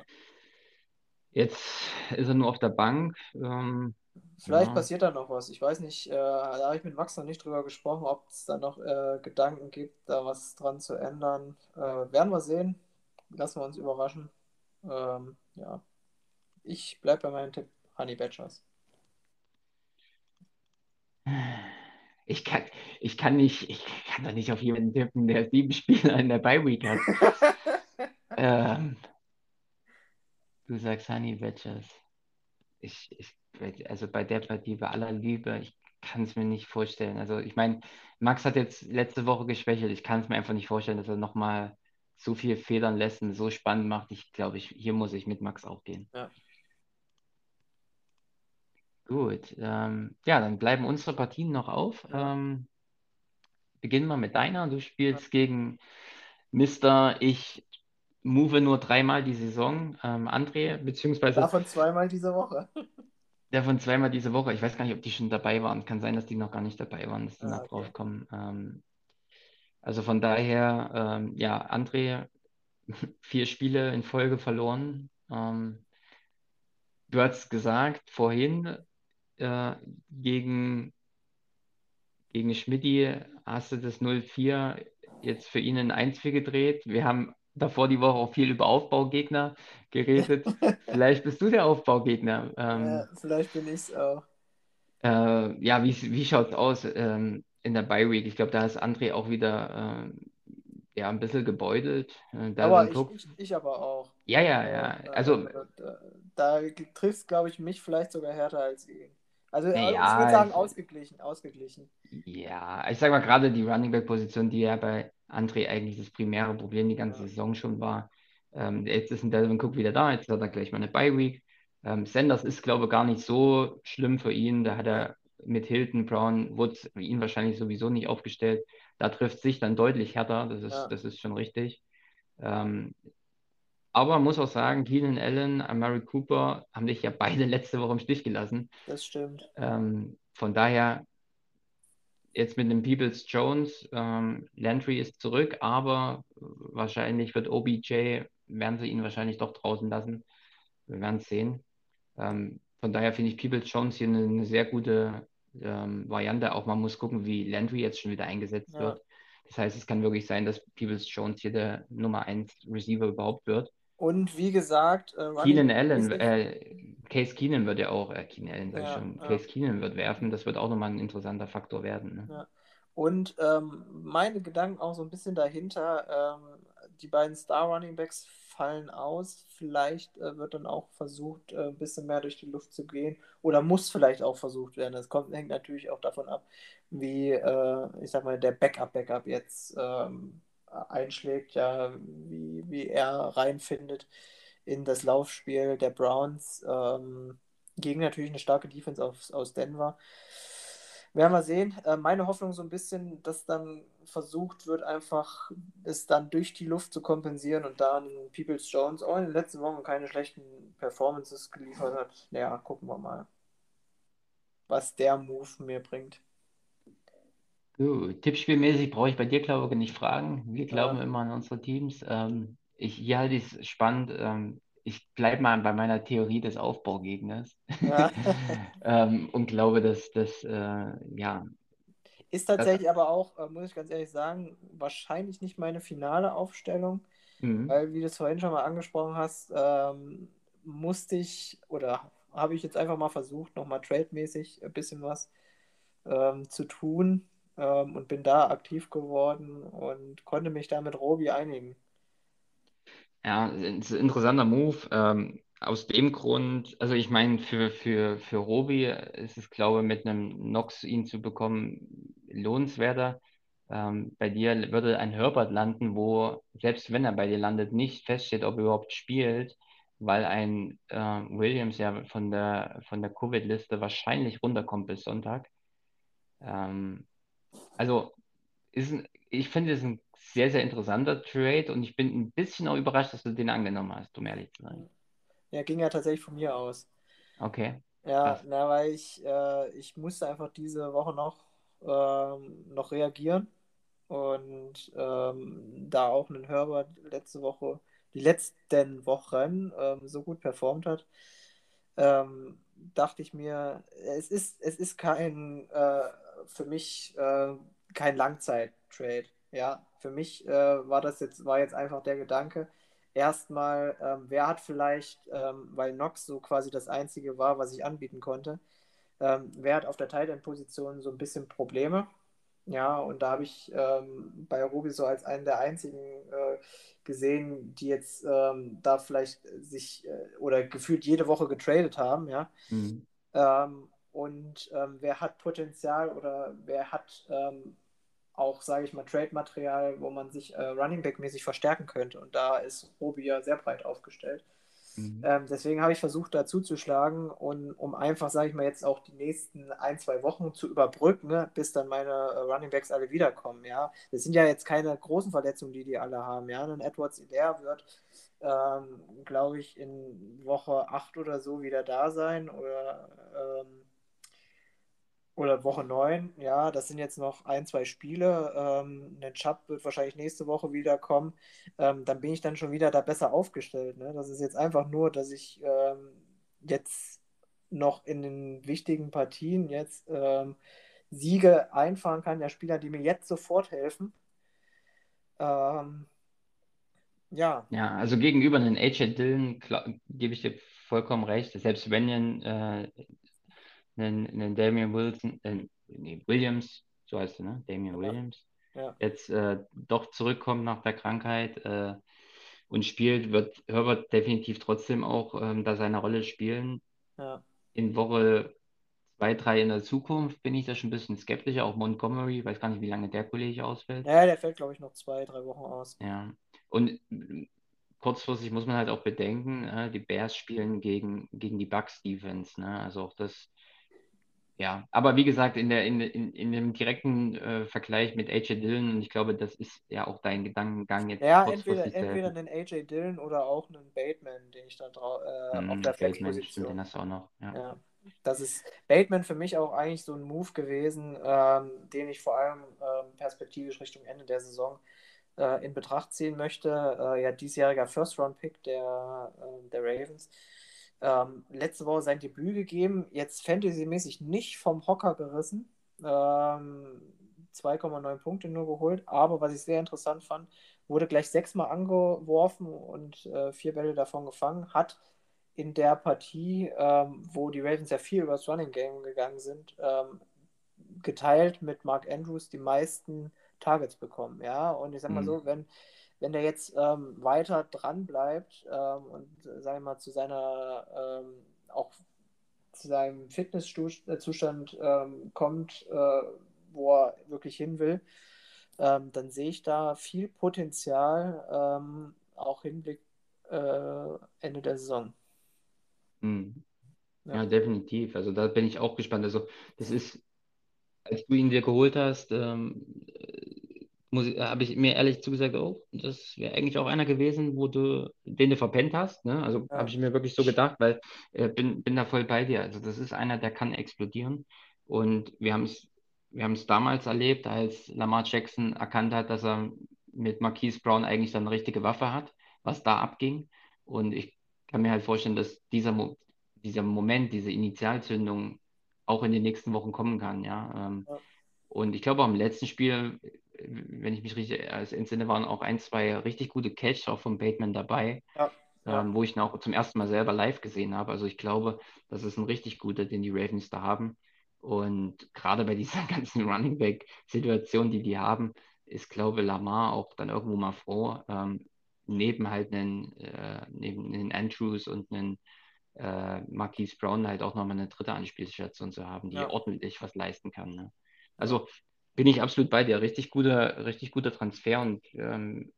Jetzt ist er nur auf der Bank. Ähm, Vielleicht Ja. passiert da noch was. Ich weiß nicht, äh, da habe ich mit Max noch nicht drüber gesprochen, ob es da noch äh, Gedanken gibt, da was dran zu ändern. Äh, werden wir sehen. Lassen wir uns überraschen. Ähm, ja. Ich bleibe bei meinem Tipp Honey Badgers. Ich kann, ich kann nicht, ich kann doch nicht auf jemanden tippen, der sieben Spieler in der Bye Week hat. *laughs* Ähm, du sagst Honey Badgers. Ich, ich, also bei der Partie, bei aller Liebe, ich kann es mir nicht vorstellen. Also ich meine, Max hat jetzt letzte Woche geschwächelt. Ich kann es mir einfach nicht vorstellen, dass er nochmal so viel Federn lässt und so spannend macht. Ich glaube, ich, hier muss ich mit Max auch gehen. Ja. Gut, ähm, ja, dann bleiben unsere Partien noch auf. Ähm, beginnen wir mit deiner. Du spielst gegen Mr. Ich move nur dreimal die Saison. Ähm, André, beziehungsweise Davon zweimal diese Woche. *laughs* davon zweimal diese Woche. Ich weiß gar nicht, ob die schon dabei waren. Kann sein, dass die noch gar nicht dabei waren, dass die Ah, noch okay. draufkommen. Ähm, also von daher, ähm, ja, André, *laughs* vier Spiele in Folge verloren. Ähm, du hast gesagt vorhin, äh, gegen, gegen Schmidti hast du das 0-4 jetzt für ihn in 1-4 gedreht. Wir haben davor die Woche auch viel über Aufbaugegner geredet. *laughs* Vielleicht bist du der Aufbaugegner. Ähm, Ja, vielleicht bin ich es auch. äh, ja, wie, wie schaut es aus ähm, in der Bye Week? Ich glaube, da ist André auch wieder ähm, ja, ein bisschen gebeutelt. Äh, da Aber ich, ich, ich aber auch. ja, ja, ja. Äh, Also, äh, da, da trifft glaube ich, mich vielleicht sogar härter als ihn. Also, äh, Ja, ich würde sagen, ich- ausgeglichen, ausgeglichen. ja, ich sag mal gerade die Running Back Position, die ja bei André eigentlich das primäre Problem die ganze Ja. Saison schon war. Ähm, jetzt ist ein Delvin Cook wieder da, jetzt hat er gleich mal eine Bye Week. Ähm, Sanders ist, glaube ich, gar nicht so schlimm für ihn. Da hat er mit Hilton, Brown, Woods ihn wahrscheinlich sowieso nicht aufgestellt. Da trifft sich dann deutlich härter, das ist, Ja. das ist schon richtig. Ähm, aber man muss auch sagen, Keenan Allen, Amari Cooper haben dich ja beide *laughs* letzte Woche im Stich gelassen. Das stimmt. Ähm, von daher jetzt mit dem Peoples Jones, ähm, Landry ist zurück, aber wahrscheinlich wird OBJ, werden sie ihn wahrscheinlich doch draußen lassen. Wir werden es sehen. Ähm, von daher finde ich Peoples Jones hier eine, eine sehr gute ähm, Variante. Auch man muss gucken, wie Landry jetzt schon wieder eingesetzt Ja. wird. Das heißt, es kann wirklich sein, dass Peoples Jones hier der Nummer 1 Receiver überhaupt wird. Und wie gesagt, äh, Keenan Allen, äh, Case Keenan wird ja auch, äh, Keenan Allen sag ich Ja, schon, ja. Case Keenan wird werfen, das wird auch nochmal ein interessanter Faktor werden. Ne? Ja. Und ähm, meine Gedanken auch so ein bisschen dahinter, ähm, die beiden Star Running Backs fallen aus. Vielleicht äh, wird dann auch versucht, äh, ein bisschen mehr durch die Luft zu gehen. Oder muss vielleicht auch versucht werden. Das kommt, hängt natürlich auch davon ab, wie, äh, ich sag mal, der Backup-Backup jetzt ähm, einschlägt, ja, wie, wie er reinfindet in das Laufspiel der Browns. Ähm, gegen natürlich eine starke Defense aus, aus Denver. Werden wir sehen. Äh, meine Hoffnung so ein bisschen, dass dann versucht wird, einfach es dann durch die Luft zu kompensieren und dann Peoples Jones auch in den letzten Wochen keine schlechten Performances geliefert hat. Ja, gucken wir mal, was der Move mir bringt. Tippspielmäßig brauche ich bei dir, glaube ich, nicht fragen. Wir glauben ja. immer an unsere Teams. Ähm, ich, hier halte ich es spannend. Ähm, ich bleibe mal bei meiner Theorie des Aufbaugegners ja. *laughs* ähm, und glaube, dass das, äh, ja. Ist tatsächlich das, aber auch, äh, muss ich ganz ehrlich sagen, wahrscheinlich nicht meine finale Aufstellung, mhm. weil, wie du es vorhin schon mal angesprochen hast, ähm, musste ich oder habe ich jetzt einfach mal versucht, nochmal trademäßig ein bisschen was ähm, zu tun ähm, und bin da aktiv geworden und konnte mich da mit Robi einigen. Ja, interessanter Move. Ähm, aus dem Grund, also ich meine, für, für, für Robi ist es, glaube ich, mit einem Nox ihn zu bekommen, lohnenswerter. Ähm, bei dir würde ein Herbert landen, wo, selbst wenn er bei dir landet, nicht feststeht, ob er überhaupt spielt, weil ein äh, Williams ja von der, von der Covid-Liste wahrscheinlich runterkommt bis Sonntag. Ähm, also ist, ich finde es ein sehr, sehr interessanter Trade und ich bin ein bisschen auch überrascht, dass du den angenommen hast, um ehrlich zu sein. Ja, ging ja tatsächlich von mir aus. Okay. Ja, na, weil ich, äh, ich musste einfach diese Woche noch, ähm, noch reagieren und ähm, da auch ein Herbert letzte Woche, die letzten Wochen ähm, so gut performt hat, ähm, dachte ich mir, es ist, es ist kein, äh, für mich äh, kein Langzeit-Trade. Ja, für mich äh, war das jetzt, war jetzt einfach der Gedanke, erstmal, ähm, wer hat vielleicht, ähm, weil Nox so quasi das Einzige war, was ich anbieten konnte, ähm, wer hat auf der Tight-End-Position so ein bisschen Probleme? Ja, und da habe ich ähm, bei Ruby so als einen der einzigen äh, gesehen, die jetzt ähm, da vielleicht sich äh, oder gefühlt jede Woche getradet haben, ja. Mhm. Ähm, und wer hat Potenzial oder wer hat auch, sage ich mal, Trade-Material, wo man sich äh, Running Back-mäßig verstärken könnte. Und da ist Robi ja sehr breit aufgestellt. Mhm. Ähm, deswegen habe ich versucht, da zuzuschlagen und um einfach, sage ich mal, jetzt auch die nächsten ein, zwei Wochen zu überbrücken, ne, bis dann meine äh, Running Backs alle wiederkommen. Ja, das sind ja jetzt keine großen Verletzungen, die die alle haben. Ja, ein Edwards der wird, ähm, glaube ich, in Woche 8 oder so wieder da sein oder ähm, oder Woche 9, ja, das sind jetzt noch ein, zwei Spiele. Ähm, ein Chubb wird wahrscheinlich nächste Woche wiederkommen. Ähm, dann bin ich dann schon wieder da besser aufgestellt. Ne? Das ist jetzt einfach nur, dass ich ähm, jetzt noch in den wichtigen Partien jetzt ähm, Siege einfahren kann, ja, Spieler, die mir jetzt sofort helfen. Ähm, ja. Ja, also gegenüber den AJ Dillon gebe ich dir vollkommen recht. Selbst wenn äh, einen, einen Damian Wilson, äh, nee, Williams, so heißt er, ne? Damian Williams, ja. jetzt äh, doch zurückkommt nach der Krankheit äh, und spielt, wird Herbert definitiv trotzdem auch ähm, da seine Rolle spielen. Ja. In Woche zwei, drei in der Zukunft bin ich da schon ein bisschen skeptischer. Auch Montgomery, weiß gar nicht, wie lange der Kollege ausfällt. Ja, der fällt, glaube ich, noch zwei, drei Wochen aus. Ja. Und kurzfristig muss man halt auch bedenken, äh, die Bears spielen gegen, gegen die Bucks Defense. Ne? Also auch das ja, aber wie gesagt, in, der, in, in, in dem direkten äh, Vergleich mit AJ Dillon, und ich glaube, das ist ja auch dein Gedankengang jetzt. Ja, entweder, entweder einen AJ Dillon oder auch einen Bateman, den ich da drauf äh, mm, auf der Flex-Position. Auch noch, ja. ja. Das ist Bateman für mich auch eigentlich so ein Move gewesen, ähm, den ich vor allem ähm, perspektivisch Richtung Ende der Saison äh, in Betracht ziehen möchte. Äh, ja, diesjähriger First-Round-Pick der, äh, der Ravens ähm, letzte Woche sein Debüt gegeben, jetzt fantasymäßig nicht vom Hocker gerissen. Ähm, 2,9 Punkte nur geholt, aber was ich sehr interessant fand, wurde gleich sechsmal angeworfen und äh, vier Bälle davon gefangen, hat in der Partie, ähm, wo die Ravens ja viel übers Running Game gegangen sind, ähm, geteilt mit Mark Andrews die meisten Targets bekommen. Ja, und ich sag mal mhm. so, wenn wenn der jetzt ähm, weiter dran bleibt ähm, und, äh, sagen wir mal, zu seiner, ähm, auch zu seinem Fitnesszustand ähm, kommt, äh, wo er wirklich hin will, ähm, dann sehe ich da viel Potenzial, auch Hinblick äh, Ende der Saison. Hm. Ja. ja, definitiv. Also da bin ich auch gespannt. Also das ist, als du ihn dir geholt hast, ähm, äh, habe ich mir ehrlich zugesagt, oh, das wäre eigentlich auch einer gewesen, wo du, den du verpennt hast. Ne? Also ja. habe ich mir wirklich so gedacht, weil äh, bin, bin da voll bei dir. Also das ist einer, der kann explodieren. Und wir haben es wir haben es damals erlebt, als Lamar Jackson erkannt hat, dass er mit Marquise Brown eigentlich dann eine richtige Waffe hat, was da abging. Und ich kann mir halt vorstellen, dass dieser, Mo dieser Moment, diese Initialzündung auch in den nächsten Wochen kommen kann. Ja? Ähm, ja. Und ich glaube, auch im letzten Spiel, wenn ich mich richtig entsinne, waren auch ein, zwei richtig gute Catch auch von Bateman dabei. Ja. Ähm, wo ich ihn auch zum ersten Mal selber live gesehen habe. Also ich glaube, das ist ein richtig guter, den die Ravens da haben. Und gerade bei dieser *laughs* ganzen Running Back-Situation, die die haben, ist, glaube ich, Lamar auch dann irgendwo mal froh, ähm, neben halt einen, äh, neben einen Andrews und einen äh, Marquise Brown halt auch nochmal eine dritte Anspielstation zu haben, die ja. ordentlich was leisten kann. Ne? Also bin ich absolut bei dir. Richtig guter, richtig guter Transfer und ähm,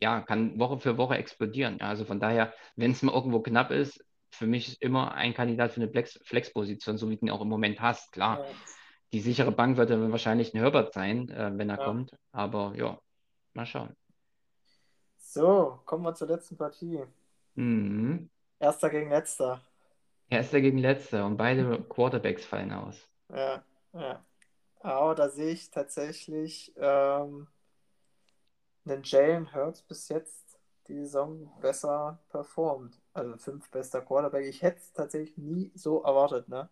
ja, kann Woche für Woche explodieren. Also von daher, wenn es mal irgendwo knapp ist, für mich immer ein Kandidat für eine Flex-Position, so wie du ihn auch im Moment hast. Klar, ja. die sichere Bank wird dann wahrscheinlich ein Herbert sein, äh, wenn er ja. kommt. Aber ja, mal schauen. So, kommen wir zur letzten Partie. Mhm. Erster gegen letzter. Erster gegen letzter und beide Quarterbacks fallen aus. Ja, ja. Aber da sehe ich tatsächlich ähm, einen Jalen Hurts bis jetzt die Saison besser performt. Also fünf bester Quarterback. Ich hätte es tatsächlich nie so erwartet, ne?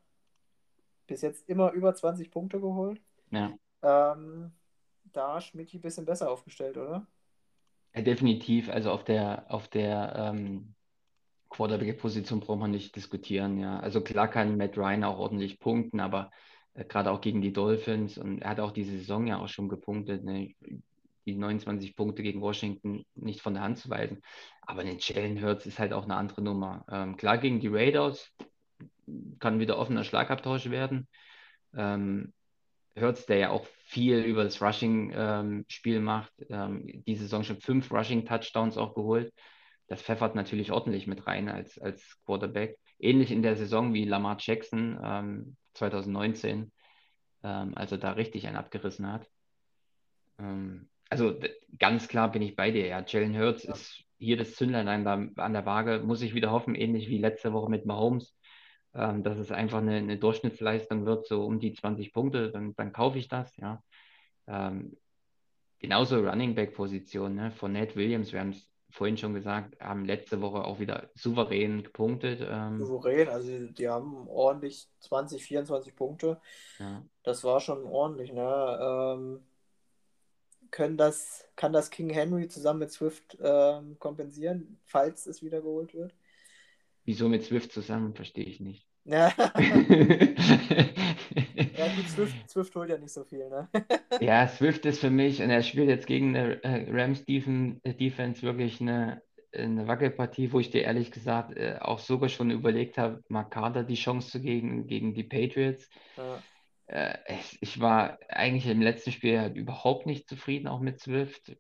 Bis jetzt immer über 20 Punkte geholt. Ja. Ähm, da Schmidt ein bisschen besser aufgestellt, oder? Ja, definitiv. Also auf der, auf der ähm, Quarterback-Position braucht man nicht diskutieren, ja. Also klar kann Matt Ryan auch ordentlich punkten, aber gerade auch gegen die Dolphins und er hat auch diese Saison ja auch schon gepunktet. Ne? die 29 Punkte gegen Washington nicht von der Hand zu weisen. Aber den Jalen Hurts ist halt auch eine andere Nummer. Ähm, klar, gegen die Raiders kann wieder offener Schlagabtausch werden. Ähm, Hurts, der ja auch viel über das Rushing-Spiel ähm, macht, ähm, die Saison schon fünf Rushing-Touchdowns auch geholt. Das pfeffert natürlich ordentlich mit rein als, als Quarterback. Ähnlich in der Saison wie Lamar Jackson ähm, 2019, ähm, als er da richtig einen abgerissen hat. Ähm, also ganz klar bin ich bei dir. Ja, Jalen Hurts ja. ist hier das Zündlein an der, an der Waage. Muss ich wieder hoffen, ähnlich wie letzte Woche mit Mahomes, ähm, dass es einfach eine, eine, Durchschnittsleistung wird, so um die 20 Punkte. Dann, dann kaufe ich das. Ja. Ähm, genauso Running Back Position ne, von Ned Williams. Wir haben es vorhin schon gesagt, haben letzte Woche auch wieder souverän gepunktet. Ähm, souverän, also die haben ordentlich 20, 24 Punkte. Ja. Das war schon ordentlich. Ne? Ähm, können das, kann das King Henry zusammen mit Swift ähm, kompensieren, falls es wiedergeholt wird? Wieso mit Swift zusammen, verstehe ich nicht. *laughs* *laughs* *laughs* gut, Swift, Swift holt ja nicht so viel, ne? *laughs* ja, Swift ist für mich, und er spielt jetzt gegen eine äh, Rams äh, Defense wirklich eine, eine Wackelpartie, wo ich dir ehrlich gesagt äh, auch sogar schon überlegt habe, Carter die Chance zu gegen, gegen die Patriots. Ja ich war eigentlich im letzten Spiel halt überhaupt nicht zufrieden, auch mit Swift.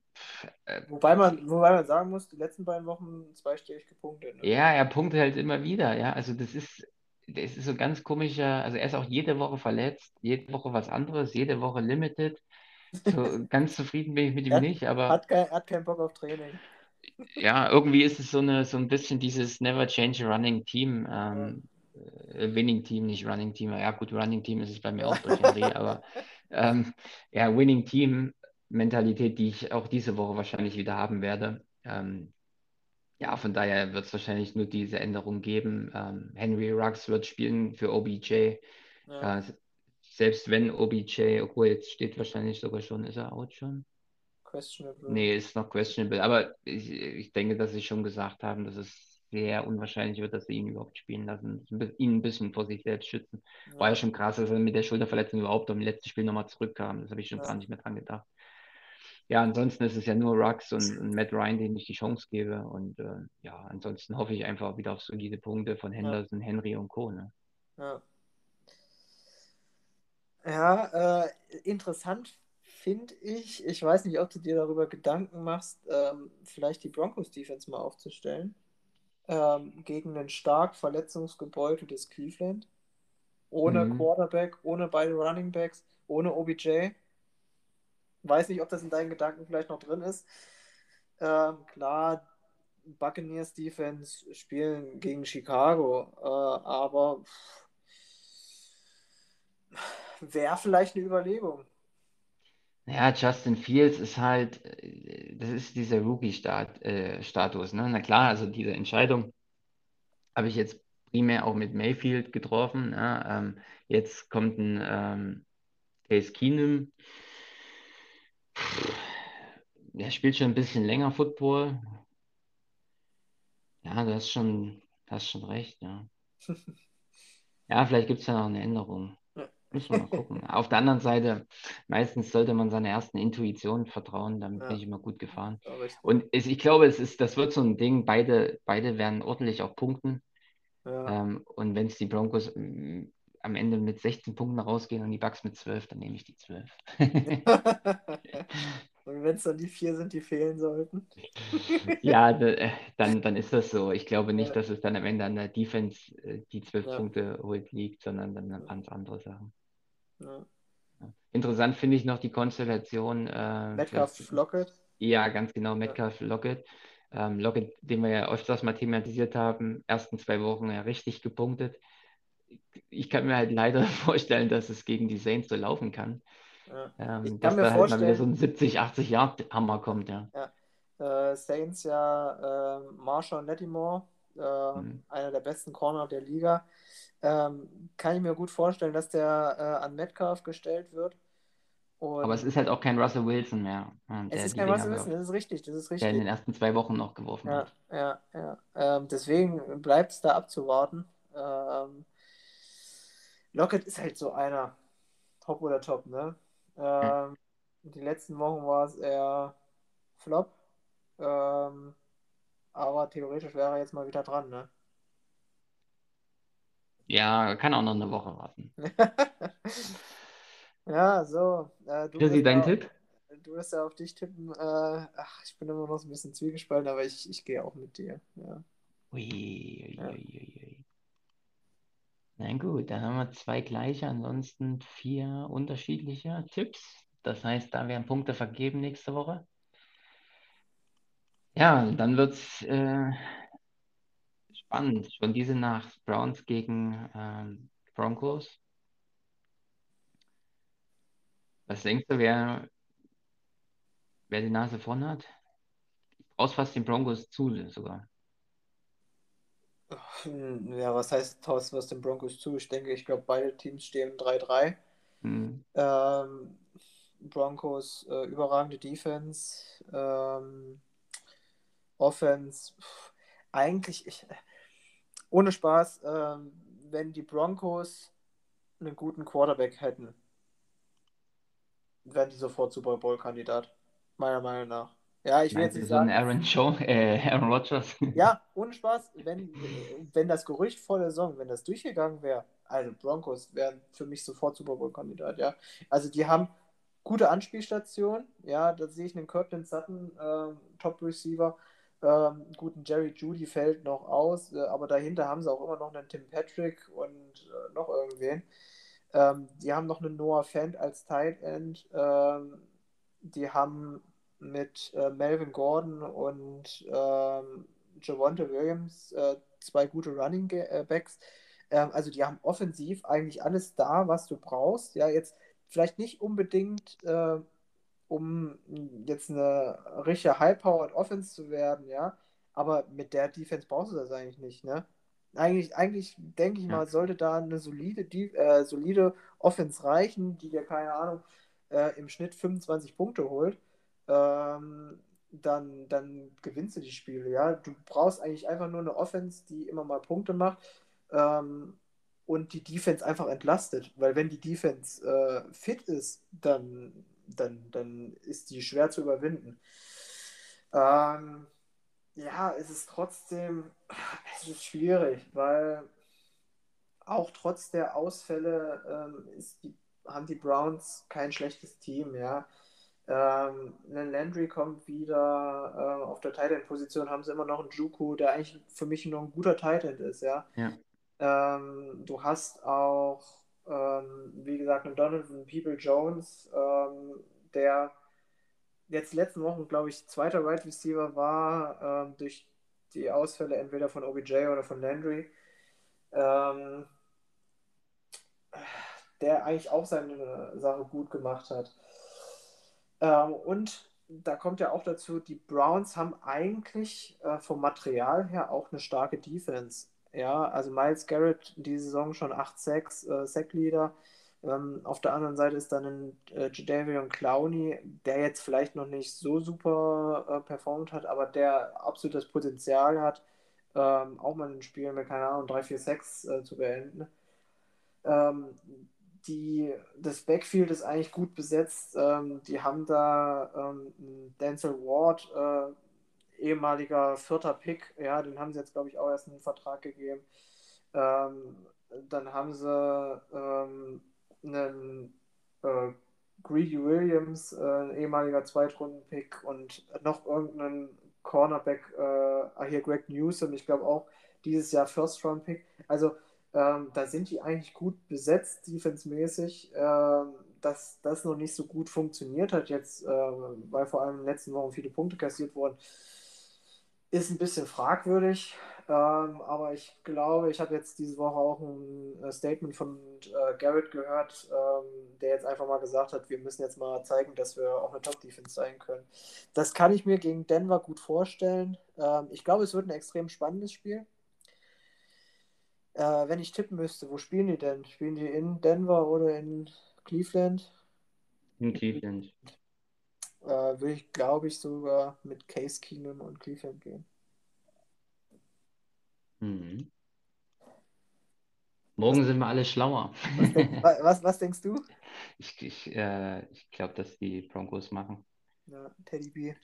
Wobei, man, wobei man sagen muss, die letzten beiden Wochen zweistellig gepunktet. Ne? Ja, er punktet halt immer wieder, ja. Also das ist, das ist so ganz komischer, also er ist auch jede Woche verletzt, jede Woche was anderes, jede Woche limited. So *laughs* ganz zufrieden bin ich mit ihm hat, nicht, aber. Hat, kein, hat keinen Bock auf Training. Ja, irgendwie ist es so, eine, so ein bisschen dieses Never Change Running Team. Ähm, äh, Winning Team, nicht Running Team. Ja, gut, Running Team ist es bei mir *laughs* auch durch Henry, aber ähm, ja, Winning Team Mentalität, die ich auch diese Woche wahrscheinlich wieder haben werde. Ähm, ja, von daher wird es wahrscheinlich nur diese Änderung geben. Ähm, Henry Ruggs wird spielen für OBJ. Ja. Äh, selbst wenn OBJ, obwohl jetzt steht wahrscheinlich sogar schon, ist er out schon? Questionable. Nee, ist noch questionable. Aber ich, ich denke, dass sie schon gesagt haben, dass es sehr unwahrscheinlich wird, dass sie ihn überhaupt spielen lassen. Ihn ein bisschen vor sich selbst schützen. Ja. War ja schon krass, dass er mit der Schulterverletzung überhaupt im letzten Spiel nochmal zurückkam. Das habe ich schon ja. gar nicht mehr dran gedacht. Ja, ansonsten ist es ja nur Rux und, und Matt Ryan, denen ich die Chance gebe. Und äh, ja, ansonsten hoffe ich einfach wieder auf solide Punkte von Henderson, ja. Henry und Co. Ne? Ja. Ja, äh, interessant finde ich, ich weiß nicht, ob du dir darüber Gedanken machst, ähm, vielleicht die Broncos Defense mal aufzustellen. Ähm, gegen ein stark verletzungsgebeuteltes Cleveland. Ohne mhm. Quarterback, ohne beide Running Backs, ohne OBJ. Weiß nicht, ob das in deinen Gedanken vielleicht noch drin ist. Ähm, klar, Buccaneers Defense spielen gegen Chicago, äh, aber wäre vielleicht eine Überlegung. Ja, Justin Fields ist halt, äh, das ist dieser Rookie-Status. Äh, ne? Na klar, also diese Entscheidung habe ich jetzt primär auch mit Mayfield getroffen. Ne? Ähm, jetzt kommt ein ähm, Case Keenum. Der spielt schon ein bisschen länger Football. Ja, du hast schon, hast schon recht, ja. *laughs* Ja, vielleicht gibt es ja noch eine Änderung. Müssen wir mal gucken. Auf der anderen Seite, meistens sollte man seiner ersten Intuition vertrauen, damit ja. bin ich immer gut gefahren. Und es, ich glaube, es ist, das wird so ein Ding, beide, beide werden ordentlich auch punkten. Ja. Ähm, und wenn es die Broncos am Ende mit 16 Punkten rausgehen und die Bucks mit 12, dann nehme ich die 12. *laughs* und wenn es dann die vier sind, die fehlen sollten? ja, *laughs* äh, dann, dann ist das so. Ich glaube nicht, dass es dann am Ende an der Defense äh, die 12 ja. Punkte holt liegt, sondern dann an ganz andere Sachen. Ja. Interessant finde ich noch die Konstellation. Äh, Metcalf Lockett. Ja, ganz genau, Metcalf Lockett. Ähm, Lockett, den wir ja öfters mal thematisiert haben, ersten zwei Wochen ja richtig gepunktet. Ich kann mir halt leider *laughs* vorstellen, dass es gegen die Saints so laufen kann. Ja. Ähm, dass da halt mal wieder so ein 70, 80 Yard Hammer kommt, ja. ja. Äh, Saints ja äh, Marshall Nettimore, äh, mhm. einer der besten Corner der Liga. Ähm, kann ich mir gut vorstellen, dass der äh, an Metcalf gestellt wird. Und Aber es ist halt auch kein Russell Wilson mehr. Es ist kein Russell Wilson, das ist richtig, das ist richtig. Der in den ersten zwei Wochen noch geworfen ja, hat. Ja, ja. Ähm, deswegen bleibt es da abzuwarten. Ähm, Lockett ist halt so einer. Top oder Top, ne? Ähm, Die letzten Wochen war es eher Flop. Ähm, aber theoretisch wäre er jetzt mal wieder dran, ne? Ja, kann auch noch eine Woche warten. *laughs* ja, so. Äh, du Chrissy, dein Tipp? Du wirst ja auf dich tippen. Äh, ach, ich bin immer noch so ein bisschen zwiegespalten, aber ich, ich gehe auch mit dir. Ja. Ui, ui, ja. ui. Na gut, dann haben wir zwei gleiche, ansonsten vier unterschiedliche Tipps. Das heißt, da werden Punkte vergeben nächste Woche. Ja, dann wird es äh, spannend. Schon diese Nacht Browns gegen ähm, Broncos. Was denkst du, wer, wer die Nase vorn hat? Aus fast den Broncos zu sogar. Hm, ja, was heißt tausend was den Broncos zu? Ich denke, ich glaube, beide Teams stehen 3-3. Hm. Ähm, Broncos äh, überragende Defense. Ähm, Offense. Pff, eigentlich, ich, ohne Spaß, ähm, wenn die Broncos einen guten Quarterback hätten, wären die sofort Super Bowl-Kandidat. Meiner Meinung nach. Ja, ich will jetzt nicht sagen. Aaron, Show, äh, Aaron Rodgers. *laughs* Ja, ohne Spaß, wenn, wenn das Gerücht vor der Saison, wenn das durchgegangen wäre, also Broncos wären für mich sofort Super Bowl-Kandidat, ja. Also die haben gute Anspielstationen, ja, da sehe ich einen Kirkland Sutton, äh, Top-Receiver, ähm, guten Jerry Judy fällt noch aus, äh, aber dahinter haben sie auch immer noch einen Tim Patrick und äh, noch irgendwen. Ähm, die haben noch einen Noah Fent als Tight End. Ähm, die haben mit äh, Melvin Gordon und ähm, Javonte Williams äh, zwei gute Running äh, Backs. Ähm, also die haben offensiv eigentlich alles da, was du brauchst. Ja, jetzt vielleicht nicht unbedingt, äh, um jetzt eine richtige High-Powered Offense zu werden, ja, aber mit der Defense brauchst du das eigentlich nicht, ne? Eigentlich, eigentlich denke ich mal, sollte da eine solide, äh, solide Offense reichen, die dir, keine Ahnung, äh, im Schnitt 25 Punkte holt ähm, dann, dann gewinnst du die Spiele. Ja? Du brauchst eigentlich einfach nur eine Offense, die immer mal Punkte macht ähm, und die Defense einfach entlastet. Weil wenn die Defense äh, fit ist, dann dann, dann ist die schwer zu überwinden. Ähm, ja, es ist trotzdem, es ist schwierig, weil auch trotz der Ausfälle ähm, die, haben die Browns kein schlechtes Team, ja. Ähm, Landry kommt wieder äh, auf der Tight End Position, haben sie immer noch einen Juku, der eigentlich für mich noch ein guter Tight End ist, ja. Ja. Ähm, du hast auch, ähm, wie gesagt, einen Donovan People Jones, ähm, der jetzt letzten Wochen, glaube ich, zweiter Right Receiver war, ähm, durch die Ausfälle entweder von OBJ oder von Landry. Ähm, der eigentlich auch seine Sache gut gemacht hat. Ähm, und da kommt ja auch dazu, die Browns haben eigentlich äh, vom Material her auch eine starke Defense. Ja, also Miles Garrett die Saison schon 8-6 äh, Sackleader. Ähm, auf der anderen Seite ist dann ein äh, Jadavion Clowney, der jetzt vielleicht noch nicht so super äh, performt hat, aber der absolut das Potenzial hat, ähm, auch mal ein Spiel mit, keine Ahnung, 3-4-6 äh, zu beenden. Ähm, die, das Backfield ist eigentlich gut besetzt. Ähm, die haben da ähm, Denzel Ward, äh, ehemaliger vierter Pick, ja, den haben sie jetzt, glaube ich, auch erst einen Vertrag gegeben. Ähm, dann haben sie ähm, einen äh, Greedy Williams, äh, ehemaliger Zweitrunden-Pick und noch irgendeinen Cornerback, äh, ah, hier Greg Newsom, ich glaube auch dieses Jahr First-Round-Pick. Also ähm, da sind die eigentlich gut besetzt, defensemäßig. Ähm, dass das noch nicht so gut funktioniert hat jetzt, äh, weil vor allem in den letzten Wochen viele Punkte kassiert wurden, ist ein bisschen fragwürdig. Ähm, aber ich glaube, ich habe jetzt diese Woche auch ein äh, Statement von äh, Garrett gehört, ähm, der jetzt einfach mal gesagt hat, wir müssen jetzt mal zeigen, dass wir auch eine Top-Defense sein können. Das kann ich mir gegen Denver gut vorstellen. Ähm, ich glaube, es wird ein extrem spannendes Spiel. Äh, wenn ich tippen müsste, wo spielen die denn? Spielen die in Denver oder in Cleveland? In Cleveland. Äh, würde ich, glaube ich, sogar mit Case Keenum und Cleveland gehen. Mhm. Morgen sind wir alle schlauer. Was, denk, *laughs* was, was denkst du? Ich, ich, äh, ich glaube, dass die Broncos machen. Ja, Teddy B.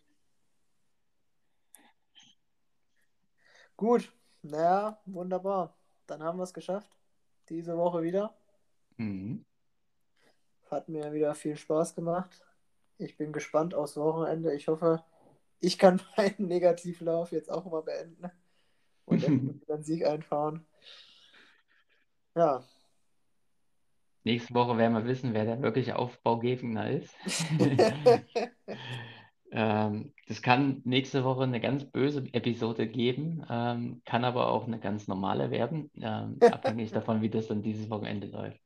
Gut, naja, wunderbar. Dann haben wir es geschafft. Diese Woche wieder. Mhm. Hat mir wieder viel Spaß gemacht. Ich bin gespannt aufs Wochenende. Ich hoffe, ich kann *laughs* meinen Negativlauf jetzt auch mal beenden und *laughs* einen Sieg einfahren. Ja. Nächste Woche werden wir wissen, wer der wirkliche Aufbaugegner ist. *laughs* Ähm, das kann nächste Woche eine ganz böse Episode geben, ähm, kann aber auch eine ganz normale werden, ähm, *laughs* abhängig davon, wie das dann dieses Wochenende läuft.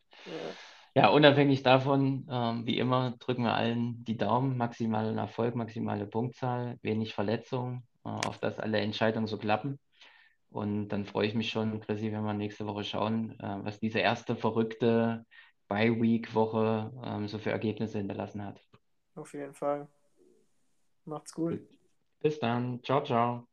Ja, ja unabhängig davon, ähm, wie immer, drücken wir allen die Daumen, maximalen Erfolg, maximale Punktzahl, wenig Verletzungen, äh, auf dass alle Entscheidungen so klappen. Und dann freue ich mich schon, Chrissy, wenn wir nächste Woche schauen, äh, was diese erste verrückte Bye-Week-Woche ähm, so für Ergebnisse hinterlassen hat. Auf jeden Fall. Macht's gut. Bis dann. Ciao, ciao.